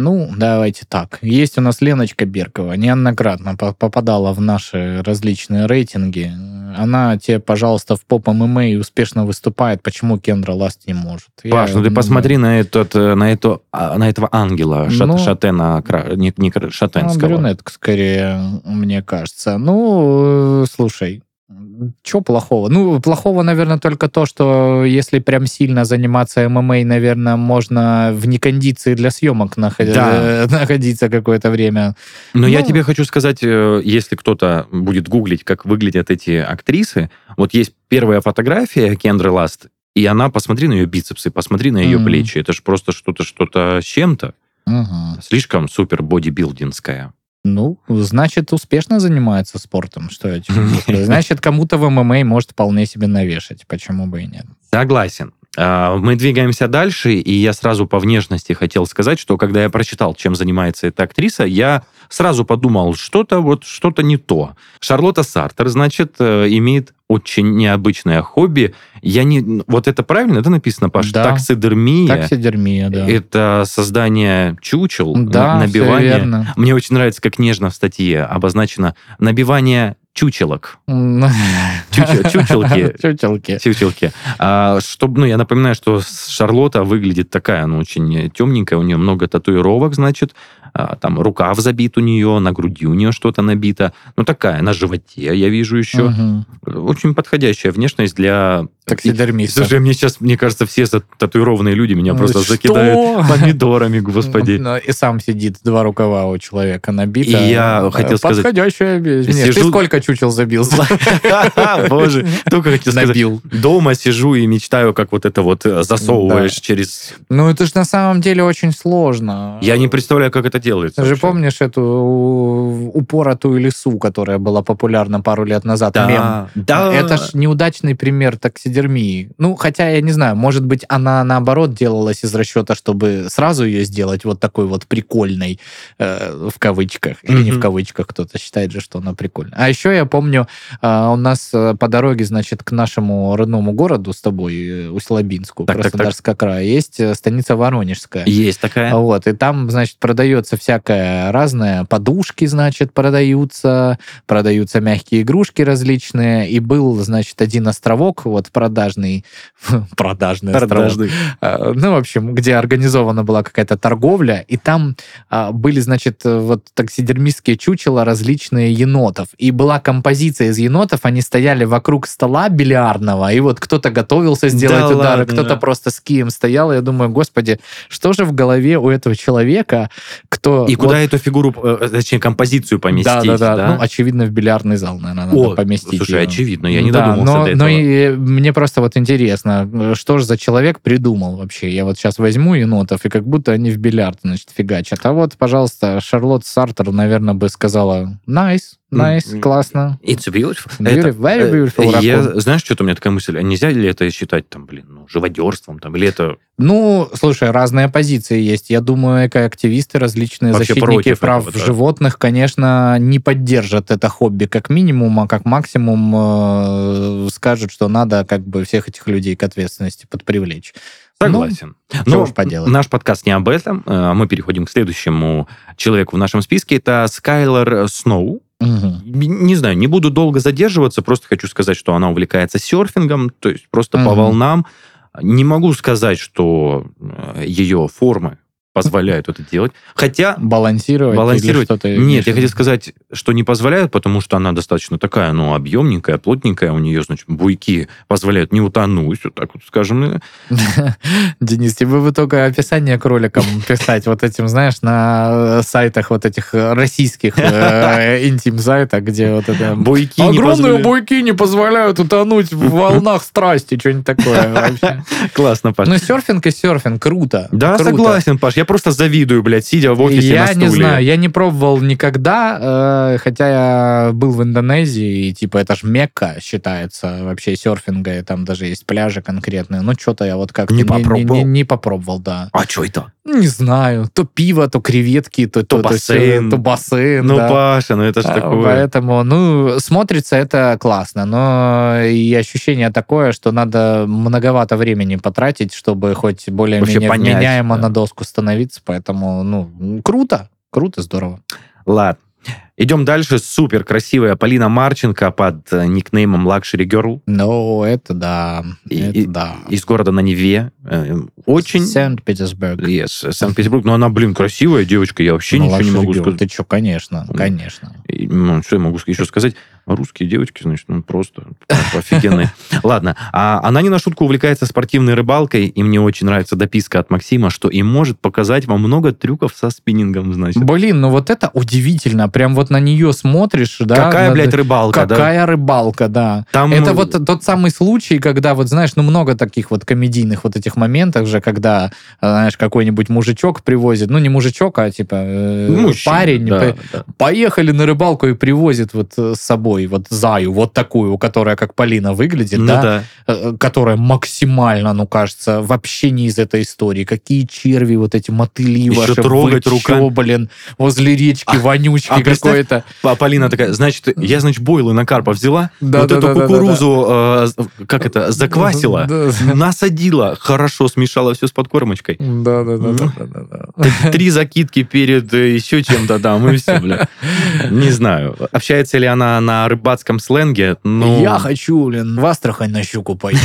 [SPEAKER 2] Ну, давайте так. Есть у нас Леночка Беркова, неоднократно по- попадала в наши различные рейтинги. Она тебе, пожалуйста, в поп ММА успешно выступает. Почему Кендра Ласт не может?
[SPEAKER 1] Паш,
[SPEAKER 2] Я,
[SPEAKER 1] ну ты посмотри на, этот, э, на, эту, а, на этого ангела, шат-
[SPEAKER 2] Ну,
[SPEAKER 1] Шатена, не, не
[SPEAKER 2] Ну,
[SPEAKER 1] Шатенского.
[SPEAKER 2] брюнетка, скорее, мне кажется. Ну, э, слушай, что плохого? Ну, плохого, наверное, только то, что если прям сильно заниматься ММА, наверное, можно в некондиции для съемок наход-
[SPEAKER 1] Да.
[SPEAKER 2] э, находиться какое-то время.
[SPEAKER 1] Но я
[SPEAKER 2] Ну.
[SPEAKER 1] тебе хочу сказать, э, если кто-то будет гуглить, как выглядят эти актрисы, вот есть первая фотография Кендры Ласт, И она, посмотри на ее бицепсы, посмотри на ее
[SPEAKER 2] Мгм.
[SPEAKER 1] плечи. Это же просто что-то, что-то с чем-то.
[SPEAKER 2] Мгм.
[SPEAKER 1] Слишком супер бодибилдинская.
[SPEAKER 2] Ну, значит, успешно занимается спортом, что я тебе. Значит, кому-то в ММА может вполне себе навешать. Почему бы и нет?
[SPEAKER 1] Согласен. А, Мы двигаемся дальше, и я сразу по внешности хотел сказать, что когда я прочитал, чем занимается эта актриса, я сразу подумал, что-то вот, что-то не то. Шарлотта Сартер, значит, э, имеет очень необычное хобби. Я не... Вот это правильно, это написано, Паш?
[SPEAKER 2] Да.
[SPEAKER 1] Таксидермия.
[SPEAKER 2] Таксидермия, да.
[SPEAKER 1] Это создание чучел,
[SPEAKER 2] Да,
[SPEAKER 1] набивание.
[SPEAKER 2] верно.
[SPEAKER 1] Мне очень нравится, как нежно в статье обозначено набивание чучелок. Чучелки.
[SPEAKER 2] Чучелки.
[SPEAKER 1] Чучелки. А, чтобы, ну, я напоминаю, что Шарлотта выглядит такая, ну, очень темненькая, у нее много татуировок, значит, там рукав забит у нее, на груди у нее что-то набито, ну, такая, на животе я вижу еще.
[SPEAKER 2] Мгм.
[SPEAKER 1] Очень подходящая внешность для...
[SPEAKER 2] Таксидермиста.
[SPEAKER 1] Слушай, мне сейчас, мне кажется, все татуированные люди меня просто
[SPEAKER 2] Что?
[SPEAKER 1] закидают помидорами, господи.
[SPEAKER 2] Ну, И сам сидит, два рукава у человека набито.
[SPEAKER 1] И я хотел сказать-
[SPEAKER 2] Подходящая. Нет, Ты сколько чучел забил?
[SPEAKER 1] Боже, только хотел сказать. Дома сижу и мечтаю, как вот это вот э, засовываешь через...
[SPEAKER 2] Ну, это же на самом деле очень сложно.
[SPEAKER 1] Я не представляю, как это делается.
[SPEAKER 2] Ты же
[SPEAKER 1] вообще.
[SPEAKER 2] помнишь эту упоротую лису, которая была популярна пару лет назад? Мем.
[SPEAKER 1] Да, да.
[SPEAKER 2] Это ж неудачный пример таксидермии. Ну, хотя, я не знаю, может быть, она наоборот делалась из расчета, чтобы сразу ее сделать вот такой вот прикольной, э, в кавычках. Или не в кавычках, кто-то считает же, что она прикольная. А еще я помню, э, у нас э, по дороге, значит, к нашему родному городу с тобой, э, Усть-Лабинску,
[SPEAKER 1] Так, так, так.
[SPEAKER 2] Краснодарского края, есть э, станица Воронежская.
[SPEAKER 1] Есть такая.
[SPEAKER 2] Вот, и там, значит, продается всякое разное. Подушки, значит, продаются, продаются мягкие игрушки различные. И был, значит, один островок, вот, продажный, продажный островок.
[SPEAKER 1] Продажный.
[SPEAKER 2] А, Ну, в общем, где организована была какая-то торговля, и там а, были, значит, вот таксидермистские чучела различные енотов. И была композиция из енотов, они стояли вокруг стола бильярдного, и вот кто-то готовился сделать
[SPEAKER 1] Да ладно?
[SPEAKER 2] кто-то просто с кием стоял. Я думаю, господи, что же в голове у этого человека, кто...
[SPEAKER 1] И
[SPEAKER 2] вот-
[SPEAKER 1] куда эту фигуру, э, точнее, композицию поместить?
[SPEAKER 2] да, да, да, Ну, очевидно, в бильярдный зал, наверное, надо
[SPEAKER 1] О,
[SPEAKER 2] поместить.
[SPEAKER 1] слушай,
[SPEAKER 2] её.
[SPEAKER 1] очевидно, я не
[SPEAKER 2] Да,
[SPEAKER 1] додумался
[SPEAKER 2] но,
[SPEAKER 1] до
[SPEAKER 2] но
[SPEAKER 1] этого.
[SPEAKER 2] и мне просто вот интересно, э, что же за человек придумал вообще? Я вот сейчас возьму енотов, и как будто они в бильярд, значит, фигачат. А вот, пожалуйста, Шарлотт Сартер, наверное, бы сказала, nice, nice,
[SPEAKER 1] М,
[SPEAKER 2] классно.
[SPEAKER 1] It's beautiful.
[SPEAKER 2] Beautiful, very
[SPEAKER 1] э,
[SPEAKER 2] beautiful
[SPEAKER 1] я, знаешь, что-то у меня такая мысль, а нельзя ли это считать, там, блин, ну, живодерством, там, или это...
[SPEAKER 2] Ну, слушай, разные позиции есть. Я думаю, экоактивисты, различные
[SPEAKER 1] Вообще
[SPEAKER 2] защитники прав
[SPEAKER 1] этого, да.
[SPEAKER 2] животных, конечно, не поддержат это хобби как минимум, а как максимум э, скажут, что надо как бы всех этих людей к ответственности подпривлечь.
[SPEAKER 1] Согласен.
[SPEAKER 2] что
[SPEAKER 1] Но
[SPEAKER 2] уж поделать.
[SPEAKER 1] наш подкаст не об этом. Э, Мы переходим к следующему человеку в нашем списке. Это Скайлор Сноу.
[SPEAKER 2] Мгм.
[SPEAKER 1] Не знаю, не буду долго задерживаться, просто хочу сказать, что она увлекается серфингом, то есть просто по
[SPEAKER 2] Мгм.
[SPEAKER 1] волнам. Не могу сказать, что э, ее формы позволяют это делать. Хотя
[SPEAKER 2] Балансировать,
[SPEAKER 1] балансировать...
[SPEAKER 2] что-то...
[SPEAKER 1] Нет, я хотел сказать, что не позволяют, потому что она достаточно такая, ну, объемненькая, плотненькая, у нее, значит, буйки позволяют не утонуть, вот так вот скажем.
[SPEAKER 2] Денис, тебе бы только описание к роликам писать вот этим, знаешь, на сайтах вот этих российских э, интим-сайтах, где вот это...
[SPEAKER 1] Буйки
[SPEAKER 2] Огромные буйки не позволяют утонуть в волнах страсти, что-нибудь такое вообще.
[SPEAKER 1] Классно, Паш.
[SPEAKER 2] Ну, серфинг и серфинг, круто.
[SPEAKER 1] Да, согласен, Паш. Я просто завидую, блядь, сидя в офисе
[SPEAKER 2] я
[SPEAKER 1] на стуле.
[SPEAKER 2] не знаю, я не пробовал никогда, э, хотя я был в Индонезии, и типа это ж Мекка считается вообще серфинга, и там даже есть пляжи конкретные. Ну, что-то я вот как-то
[SPEAKER 1] Не
[SPEAKER 2] не,
[SPEAKER 1] попробовал?
[SPEAKER 2] не- не попробовал, да.
[SPEAKER 1] А что это?
[SPEAKER 2] Не знаю, то пиво, то креветки, то,
[SPEAKER 1] То
[SPEAKER 2] то,
[SPEAKER 1] бассейн.
[SPEAKER 2] то бассейн,
[SPEAKER 1] Ну,
[SPEAKER 2] да.
[SPEAKER 1] Паша, ну это же
[SPEAKER 2] А,
[SPEAKER 1] такое.
[SPEAKER 2] Поэтому, ну, смотрится это классно, но и ощущение такое, что надо многовато времени потратить, чтобы хоть более-менее вменяемо
[SPEAKER 1] да.
[SPEAKER 2] на доску становиться, поэтому, ну, круто, круто, здорово.
[SPEAKER 1] Ладно. Идем дальше. Супер красивая Полина Марченко под э, никнеймом Luxury Girl
[SPEAKER 2] Ну, это да,
[SPEAKER 1] И-
[SPEAKER 2] это
[SPEAKER 1] и-
[SPEAKER 2] да.
[SPEAKER 1] из города на Неве. Э, Очень...
[SPEAKER 2] Санкт-Петербург.
[SPEAKER 1] Yes, Санкт-Петербург. Но она, блин, красивая девочка. Я вообще
[SPEAKER 2] Ну,
[SPEAKER 1] ничего не могу
[SPEAKER 2] Girl,
[SPEAKER 1] сказать.
[SPEAKER 2] Ты что, конечно, конечно.
[SPEAKER 1] И, Ну, что я могу еще сказать? русские девочки, значит, ну просто офигенные. Ладно, а она не на шутку увлекается спортивной рыбалкой, и мне очень нравится дописка от Максима, что и может показать вам много трюков со спиннингом, значит.
[SPEAKER 2] Блин, ну вот это удивительно. Прям вот на нее смотришь, да?
[SPEAKER 1] Какая,
[SPEAKER 2] на-
[SPEAKER 1] блядь, рыбалка, да?
[SPEAKER 2] Какая рыбалка, да.
[SPEAKER 1] Там...
[SPEAKER 2] Это вот тот самый случай, когда, вот знаешь, ну много таких вот комедийных вот этих моментов же, когда, э, знаешь, какой-нибудь мужичок привозит, ну не мужичок, а типа э,
[SPEAKER 1] Мужчина,
[SPEAKER 2] парень,
[SPEAKER 1] да,
[SPEAKER 2] по-
[SPEAKER 1] да.
[SPEAKER 2] поехали на рыбалку и привозит вот э, с собой вот заю, вот такую, которая как Полина выглядит,
[SPEAKER 1] Ну
[SPEAKER 2] да,
[SPEAKER 1] да.
[SPEAKER 2] э, которая максимально, ну кажется, вообще не из этой истории. Какие черви, вот эти мотыли
[SPEAKER 1] Еще
[SPEAKER 2] ваши,
[SPEAKER 1] трогать руками.
[SPEAKER 2] блин, возле речки,
[SPEAKER 1] А-
[SPEAKER 2] вонючки
[SPEAKER 1] а представь,
[SPEAKER 2] какой-то.
[SPEAKER 1] А Полина такая, значит, я, значит, бойлы на карпа взяла,
[SPEAKER 2] Да,
[SPEAKER 1] вот
[SPEAKER 2] да,
[SPEAKER 1] эту
[SPEAKER 2] да, да, да,
[SPEAKER 1] кукурузу, э, как это, заквасила,
[SPEAKER 2] Да,
[SPEAKER 1] насадила, хорошо смешала все с подкормочкой.
[SPEAKER 2] да, да, да, да, да, да.
[SPEAKER 1] Три закидки перед э, еще чем-то там, и все, бля. Не знаю. Общается ли она на рыбацком сленге? Ну,
[SPEAKER 2] Я хочу, блин, в Астрахань на щуку поехать.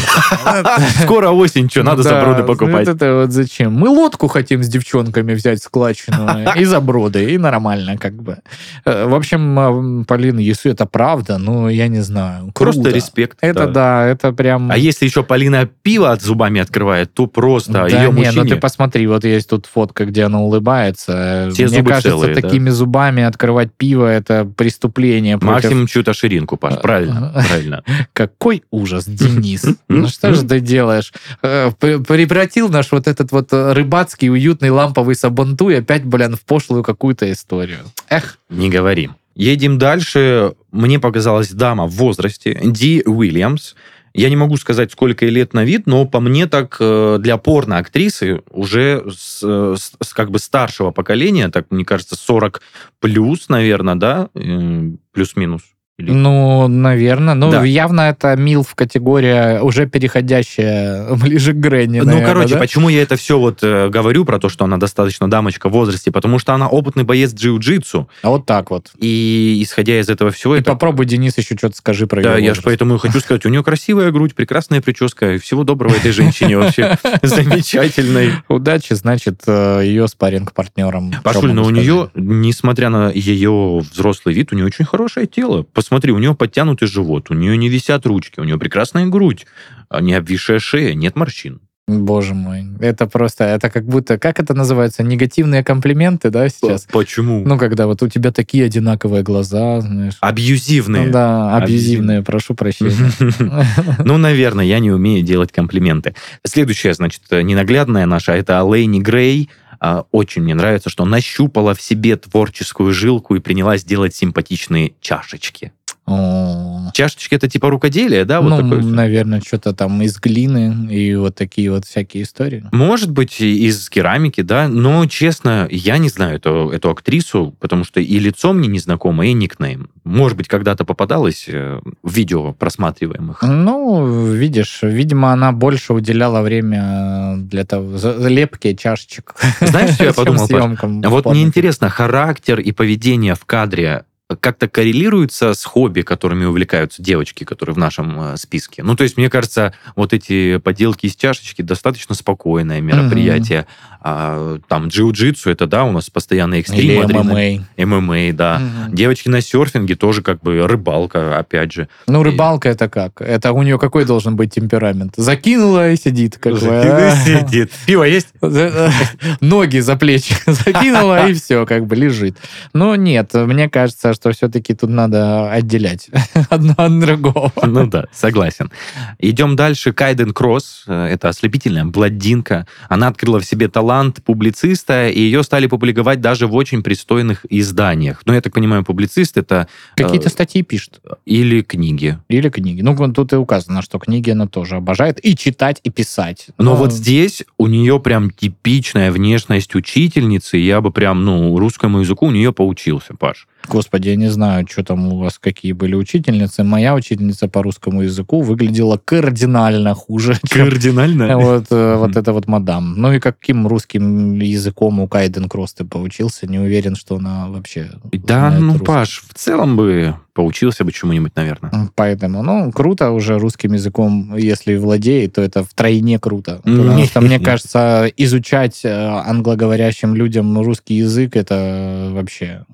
[SPEAKER 1] скоро осень, что, надо заброды покупать.
[SPEAKER 2] вот Это вот зачем? Мы лодку хотим с девчонками взять складчину и заброды, и нормально как бы. В общем, э, Полина, если это правда, ну, я не знаю.
[SPEAKER 1] Просто
[SPEAKER 2] круто.
[SPEAKER 1] респект.
[SPEAKER 2] Это да, это прям...
[SPEAKER 1] А если еще Полина пиво от зубами открывает, то просто
[SPEAKER 2] да
[SPEAKER 1] ее
[SPEAKER 2] не, ну
[SPEAKER 1] мужчине...
[SPEAKER 2] ты посмотри, вот есть тут фотка, где она улыбается.
[SPEAKER 1] Все
[SPEAKER 2] Мне
[SPEAKER 1] зубы
[SPEAKER 2] кажется,
[SPEAKER 1] целые, да.
[SPEAKER 2] такими зубами открывать пиво это преступление. против-
[SPEAKER 1] Максимум чью-то ширинку, Паш, правильно, правильно.
[SPEAKER 2] Какой ужас, Денис. Ну что же ты делаешь? Э, пр- Превратил наш вот этот вот э, рыбацкий уютный ламповый сабантуй опять, блин, в пошлую какую-то историю. Эх,
[SPEAKER 1] Не говори. Едем дальше. Мне показалась дама в возрасте, Ди Уильямс. Я не могу сказать, сколько ей лет на вид, но по мне так э, для порно-актрисы уже э, с- с как бы старшего поколения, так мне кажется, 40 плюс, наверное, да, Э, плюс-минус. Или-
[SPEAKER 2] ну, наверное. Ну,
[SPEAKER 1] Да.
[SPEAKER 2] явно это милф категория, уже переходящая ближе к Гренни,
[SPEAKER 1] Ну,
[SPEAKER 2] наверное,
[SPEAKER 1] короче,
[SPEAKER 2] да?
[SPEAKER 1] почему я это все вот э, говорю про то, что она достаточно дамочка в возрасте? Потому что она опытный боец джиу-джитсу,
[SPEAKER 2] А вот так вот.
[SPEAKER 1] и исходя из этого всего,
[SPEAKER 2] И
[SPEAKER 1] это
[SPEAKER 2] попробуй, Денис, еще что-то скажи про
[SPEAKER 1] Да,
[SPEAKER 2] её
[SPEAKER 1] я же поэтому и хочу сказать, у нее красивая грудь, прекрасная прическа, и всего доброго этой женщине вообще замечательной.
[SPEAKER 2] Удачи, значит, э, ее спарринг партнером
[SPEAKER 1] Пашуль, но у нее, несмотря на ее взрослый вид, у нее очень хорошее тело. Посмотри, у нее подтянутый живот, у нее не висят ручки, у нее прекрасная грудь, а не обвисшая шея, нет морщин.
[SPEAKER 2] Боже мой, это просто, это как будто, как это называется, негативные комплименты, да, сейчас?
[SPEAKER 1] Почему?
[SPEAKER 2] Ну, когда вот у тебя такие одинаковые глаза, знаешь.
[SPEAKER 1] Абьюзивные.
[SPEAKER 2] Ну да, абьюзивные, прошу прощения.
[SPEAKER 1] Ну, наверное, я не умею делать комплименты. Следующая, значит, ненаглядная наша, это Алэйни Грей. А, Очень мне нравится, что нащупала в себе творческую жилку и принялась делать симпатичные чашечки.
[SPEAKER 2] О.
[SPEAKER 1] Чашечки это типа рукоделие, да? Вот
[SPEAKER 2] Ну,
[SPEAKER 1] такое?
[SPEAKER 2] наверное, что-то там из глины и вот такие вот всякие истории.
[SPEAKER 1] Может быть, из керамики, да, но, честно, я не знаю эту, эту актрису, потому что и лицо мне незнакомо, и никнейм. Может быть, когда-то попадалась э, в видео просматриваемых.
[SPEAKER 2] Ну, видишь, видимо, она больше уделяла время для того, лепки чашечек.
[SPEAKER 1] Знаешь, что я подумал, Вот мне интересно, характер и поведение в кадре как-то коррелируется с хобби, которыми увлекаются девочки, которые в нашем э, списке. Ну, то есть, мне кажется, вот эти поделки из чашечки достаточно спокойное мероприятие. А, там джиу-джитсу, это, да, у нас постоянно экстрим.
[SPEAKER 2] Или. ММА.
[SPEAKER 1] ММА, да.
[SPEAKER 2] Мгм.
[SPEAKER 1] Девочки на серфинге тоже как бы рыбалка, опять же.
[SPEAKER 2] Ну, рыбалка это как? Это у нее какой должен быть темперамент? Закинула и сидит. Как бы, а?
[SPEAKER 1] Сидит. Пиво есть?
[SPEAKER 2] Ноги за плечи закинула, и все, как бы лежит. Но нет, мне кажется, что все-таки тут надо отделять одно от другого.
[SPEAKER 1] Ну да, согласен. Идем дальше. Кайден Кросс. э, Это ослепительная бладинка. Она открыла в себе талант публициста, и ее стали публиковать даже в очень пристойных изданиях. Ну, я так понимаю, публицист это
[SPEAKER 2] Какие-то
[SPEAKER 1] э,
[SPEAKER 2] статьи пишет.
[SPEAKER 1] или книги.
[SPEAKER 2] Или книги. Ну, вон тут и указано, что книги она тоже обожает. И читать, и писать.
[SPEAKER 1] Но вот здесь у нее прям типичная внешность учительницы. Я бы прям, ну, русскому языку у нее поучился, Паш.
[SPEAKER 2] Господи, я не знаю, что там у вас, какие были учительницы. Моя учительница по русскому языку выглядела кардинально хуже, чем
[SPEAKER 1] Кардинально.
[SPEAKER 2] вот, э, вот это вот мадам. Ну и каким русским языком у Кайден Кросс ты поучился? Не уверен, что она вообще
[SPEAKER 1] Да, ну,
[SPEAKER 2] русский.
[SPEAKER 1] Паш, в целом бы поучился бы чему-нибудь, наверное.
[SPEAKER 2] Поэтому, ну, круто уже русским языком, если владеет, то это втройне круто. Потому что, мне кажется, изучать э, англоговорящим людям русский язык, это вообще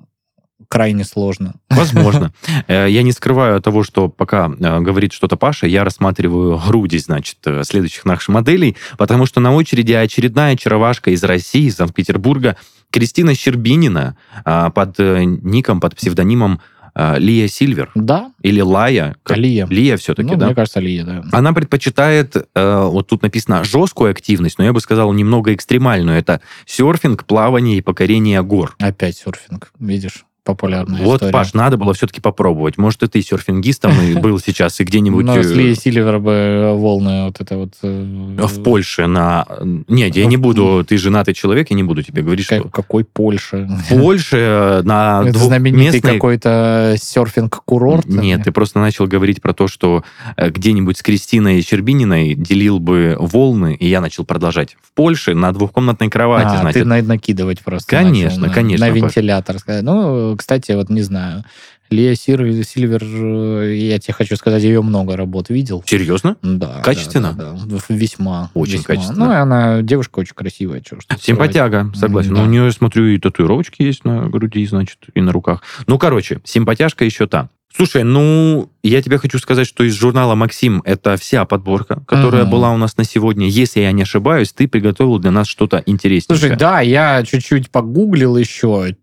[SPEAKER 2] крайне сложно.
[SPEAKER 1] Возможно. Э, я не скрываю того, что пока э, говорит что-то Паша, я рассматриваю груди, значит, э, следующих наших моделей, потому что на очереди очередная очаровашка из России, из Санкт-Петербурга, Кристина Щербинина под ником, под псевдонимом Лия Сильвер.
[SPEAKER 2] Да.
[SPEAKER 1] Или Лая.
[SPEAKER 2] Как... Лия.
[SPEAKER 1] Лия все-таки,
[SPEAKER 2] ну,
[SPEAKER 1] да?
[SPEAKER 2] Мне кажется, Лия, да.
[SPEAKER 1] Она предпочитает, вот тут написано, жесткую активность, но я бы сказал, немного экстремальную. Это серфинг, плавание и покорение гор.
[SPEAKER 2] Опять серфинг, видишь? Популярная
[SPEAKER 1] вот,
[SPEAKER 2] история.
[SPEAKER 1] Паш, надо было все-таки попробовать. Может, и ты серфингистом был сейчас, и где-нибудь...
[SPEAKER 2] Ну, если Сильвер бы волны вот это вот...
[SPEAKER 1] Э, в Польше на... Нет, я не буду... Ты женатый человек, я не буду тебе говорить, что...
[SPEAKER 2] Какой Польше?
[SPEAKER 1] Польше э, на
[SPEAKER 2] Это знаменитый какой-то серфинг-курорт?
[SPEAKER 1] Нет, ты просто начал говорить про то, что э, где-нибудь с Кристиной Щербининой делил бы волны, и я начал продолжать. В Польше на двухкомнатной кровати,
[SPEAKER 2] а,
[SPEAKER 1] значит.
[SPEAKER 2] ты накидывать просто.
[SPEAKER 1] Конечно, конечно.
[SPEAKER 2] На вентилятор. Ну, кстати, вот не знаю, Лия Сир, Сильвер, э, я тебе хочу сказать, ее много работ видел.
[SPEAKER 1] Серьезно?
[SPEAKER 2] Да.
[SPEAKER 1] Качественно?
[SPEAKER 2] Да, да, да. Весьма.
[SPEAKER 1] Очень
[SPEAKER 2] весьма.
[SPEAKER 1] качественно.
[SPEAKER 2] Ну, и она девушка очень красивая. Что, что
[SPEAKER 1] Симпатяга, согласен. Да. Но у нее, смотрю, и татуировочки есть на груди, значит, и на руках. Ну, короче, симпатяшка еще та. Слушай, ну, я тебе хочу сказать, что из журнала «Максим» это вся подборка, которая угу. была у нас на сегодня. Если я не ошибаюсь, ты приготовил для нас что-то интереснее.
[SPEAKER 2] Слушай, да, я чуть-чуть погуглил еще,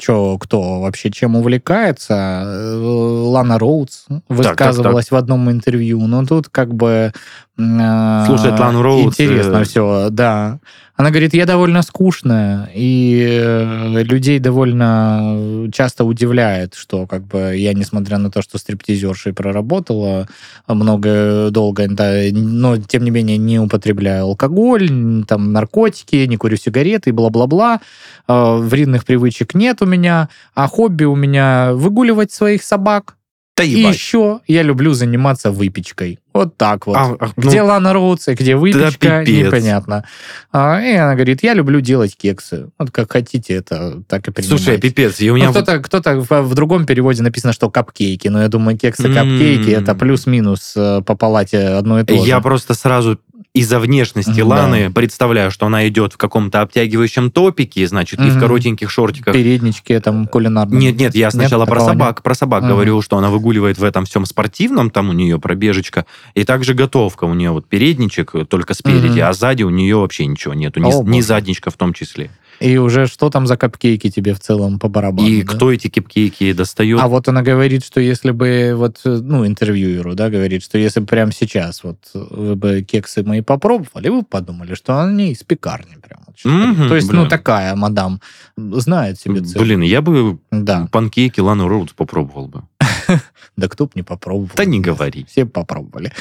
[SPEAKER 2] что, кто вообще чем увлекается. Э, Лана Роудс высказывалась так, так, так. в одном интервью. Но тут как бы...
[SPEAKER 1] Э, Слушать Лану Роудс...
[SPEAKER 2] Интересно э... все, да. Она говорит, я довольно скучная, и э, людей довольно часто удивляет, что как бы я, несмотря на то, что стриптизершей проработала много, долго, да, но тем не менее не употребляю алкоголь, там, наркотики, не курю сигареты бла-бла-бла. Э, вредных привычек нет у меня, а хобби у меня выгуливать своих собак,
[SPEAKER 1] да
[SPEAKER 2] и еще я люблю заниматься выпечкой. Вот так вот.
[SPEAKER 1] А,
[SPEAKER 2] а, ну, где Лана Роудс и где выпечка, да непонятно. А, и она говорит, я люблю делать кексы. Вот как хотите, это так и принимайте.
[SPEAKER 1] Слушай, пипец. И у меня
[SPEAKER 2] ну, кто-то, кто-то в, в другом переводе написано, что капкейки. Но я думаю, кексы, капкейки, mm-hmm. это плюс-минус э, по палате одно и то же.
[SPEAKER 1] Я просто сразу из-за внешности да. Ланы представляю, что она идет в каком-то обтягивающем топике, значит, угу. и в коротеньких шортиках.
[SPEAKER 2] Переднички там кулинарные.
[SPEAKER 1] Нет, нет, я сначала нет, про собак, нет. про собак угу. говорю, что она выгуливает в этом всем спортивном, там у нее пробежечка, и также готовка, у нее вот передничек только спереди, угу. а сзади у нее вообще ничего нету, ни, О, ни задничка в том числе.
[SPEAKER 2] И уже что там за капкейки тебе в целом по барабану?
[SPEAKER 1] И
[SPEAKER 2] да?
[SPEAKER 1] кто эти капкейки достает?
[SPEAKER 2] А вот она говорит, что если бы, вот, ну, интервьюеру, да, говорит, что если бы прямо сейчас вот вы бы кексы мои попробовали, вы бы подумали, что они из пекарни прям. Mm-hmm, То есть, ну, блин. ну, такая мадам знает себе цену.
[SPEAKER 1] Блин, я бы да. панкейки Лану Роудс попробовал бы.
[SPEAKER 2] Да кто б не попробовал.
[SPEAKER 1] Да не говори.
[SPEAKER 2] Все попробовали.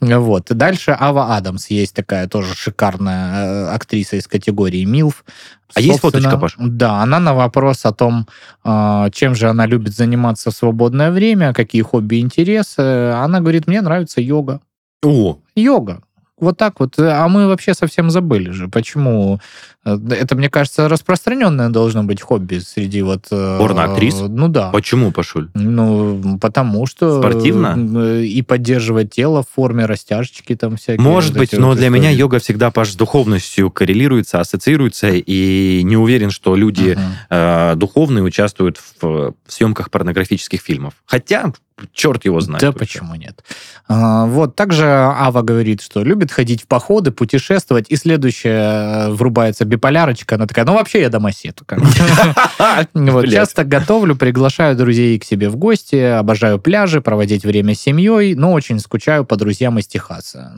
[SPEAKER 2] Вот. И дальше Ава Адамс есть такая тоже шикарная э, актриса из категории МИЛФ.
[SPEAKER 1] А есть фоточка, Паш?
[SPEAKER 2] Да, она на вопрос о том, а, чем же она любит заниматься в свободное время, какие хобби и интересы, она говорит, мне нравится йога.
[SPEAKER 1] О!
[SPEAKER 2] Йога. Вот так вот. А мы вообще совсем забыли же. Почему? Э, это, мне кажется, распространенное должно быть хобби среди вот...
[SPEAKER 1] Э, Порноактрис?
[SPEAKER 2] Ну да.
[SPEAKER 1] Почему, Пашуль?
[SPEAKER 2] Ну, потому что...
[SPEAKER 1] Спортивно?
[SPEAKER 2] Э, и поддерживать тело в форме растяжечки там всякие.
[SPEAKER 1] Может быть, но вот для истории. меня йога всегда, Паш, с духовностью коррелируется, ассоциируется, и не уверен, что люди uh-huh. духовные участвуют в съемках порнографических фильмов. Хотя, черт его знает.
[SPEAKER 2] Да, почему нет? А, вот, также Ава говорит, что любит ходить в походы, путешествовать, и следующее врубается биполярочка, она такая, ну вообще я домосед. Часто готовлю, приглашаю друзей к себе в гости, обожаю пляжи, проводить время с семьей, но очень скучаю по друзьям из Техаса.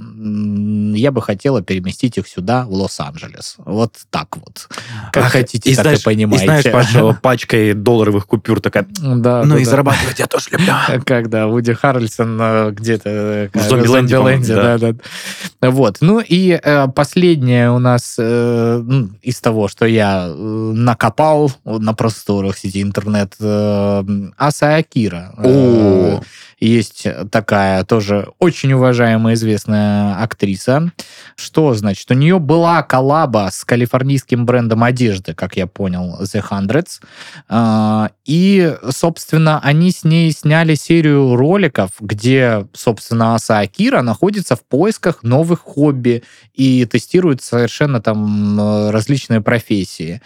[SPEAKER 2] Я бы хотела переместить их сюда, в Лос-Анджелес. Вот так вот. Как хотите, так и понимаете.
[SPEAKER 1] И знаешь, Паша, пачкой долларовых купюр такая, ну и зарабатывать я тоже люблю.
[SPEAKER 2] Когда Вуди Харрельсон э, где-то...
[SPEAKER 1] В Зомбиленде,
[SPEAKER 2] да. да. Вот. Ну и э, последнее у нас э, ну, из того, что я э, накопал на просторах сети интернет, э, Аса Акира.
[SPEAKER 1] О,
[SPEAKER 2] есть такая тоже очень уважаемая известная актриса. Что значит? У нее была коллаба с калифорнийским брендом одежды, как я понял, The Hundreds. А, и, собственно, они с ней сняли серию роликов, где, собственно, Аса Акира находится в поисках новых хобби и тестирует совершенно там э, различные профессии.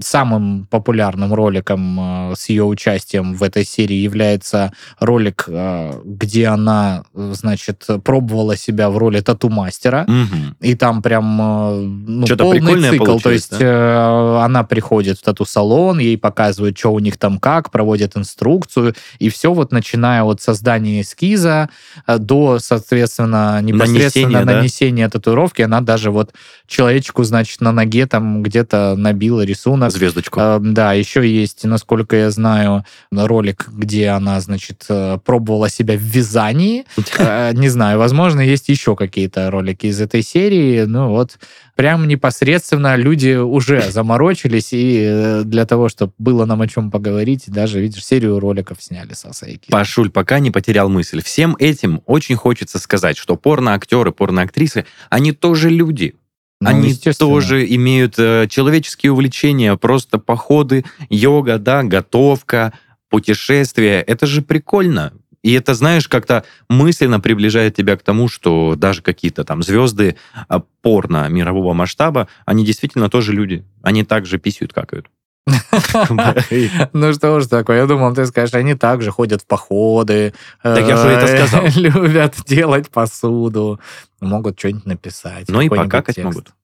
[SPEAKER 2] Самым популярным роликом э, с ее участием в этой серии является ролик, э, где она, значит, пробовала себя в роли тату-мастера.
[SPEAKER 1] Мгм.
[SPEAKER 2] И там прям э, ну,
[SPEAKER 1] Что-то
[SPEAKER 2] полный цикл. То есть э, она приходит в тату-салон, ей показывают, что у них там как, проводят инструкцию, и все вот начиная от создания эскиза э, до, соответственно, непосредственно
[SPEAKER 1] Нанесения, да?
[SPEAKER 2] нанесения татуировки. Она даже вот человечку, значит, на ноге там где-то набила рисунок.
[SPEAKER 1] Звездочку.
[SPEAKER 2] Э, Да, еще есть, насколько я знаю, ролик, где она, значит, э, пробовала себя в вязании. Э, Не знаю, возможно, есть еще какие-то ролики из этой серии. Ну вот, прям непосредственно люди уже заморочились, и э, для того, чтобы было нам о чем поговорить, даже, видишь, серию роликов сняли с Асой Акирой.
[SPEAKER 1] Пашуль пока не потерял мысль. Всем этим очень хочется сказать, что порноактеры, порноактрисы, они тоже люди.
[SPEAKER 2] Ну,
[SPEAKER 1] Они тоже имеют э, человеческие увлечения, просто походы, йога, да, готовка, путешествия. Это же прикольно. И это, знаешь, как-то мысленно приближает тебя к тому, что даже какие-то там звезды а, порно мирового масштаба, они действительно тоже люди. Они также писают, какают.
[SPEAKER 2] Ну что ж такое, я думал, ты скажешь, они также ходят в походы.
[SPEAKER 1] Так я же это
[SPEAKER 2] э,
[SPEAKER 1] сказал.
[SPEAKER 2] Любят делать посуду, могут что-нибудь написать.
[SPEAKER 1] Ну и покакать могут.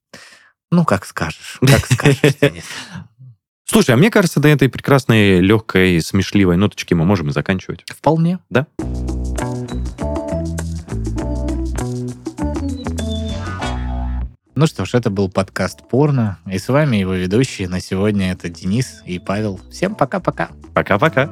[SPEAKER 2] Ну, как скажешь, как скажешь.
[SPEAKER 1] Слушай, а мне кажется, до этой прекрасной, легкой, смешливой ноточки мы можем и заканчивать.
[SPEAKER 2] Вполне.
[SPEAKER 1] Да.
[SPEAKER 2] Ну что ж, это был подкаст «Порно», и с вами его ведущие на сегодня это Денис и Павел. Всем пока-пока.
[SPEAKER 1] Пока-пока.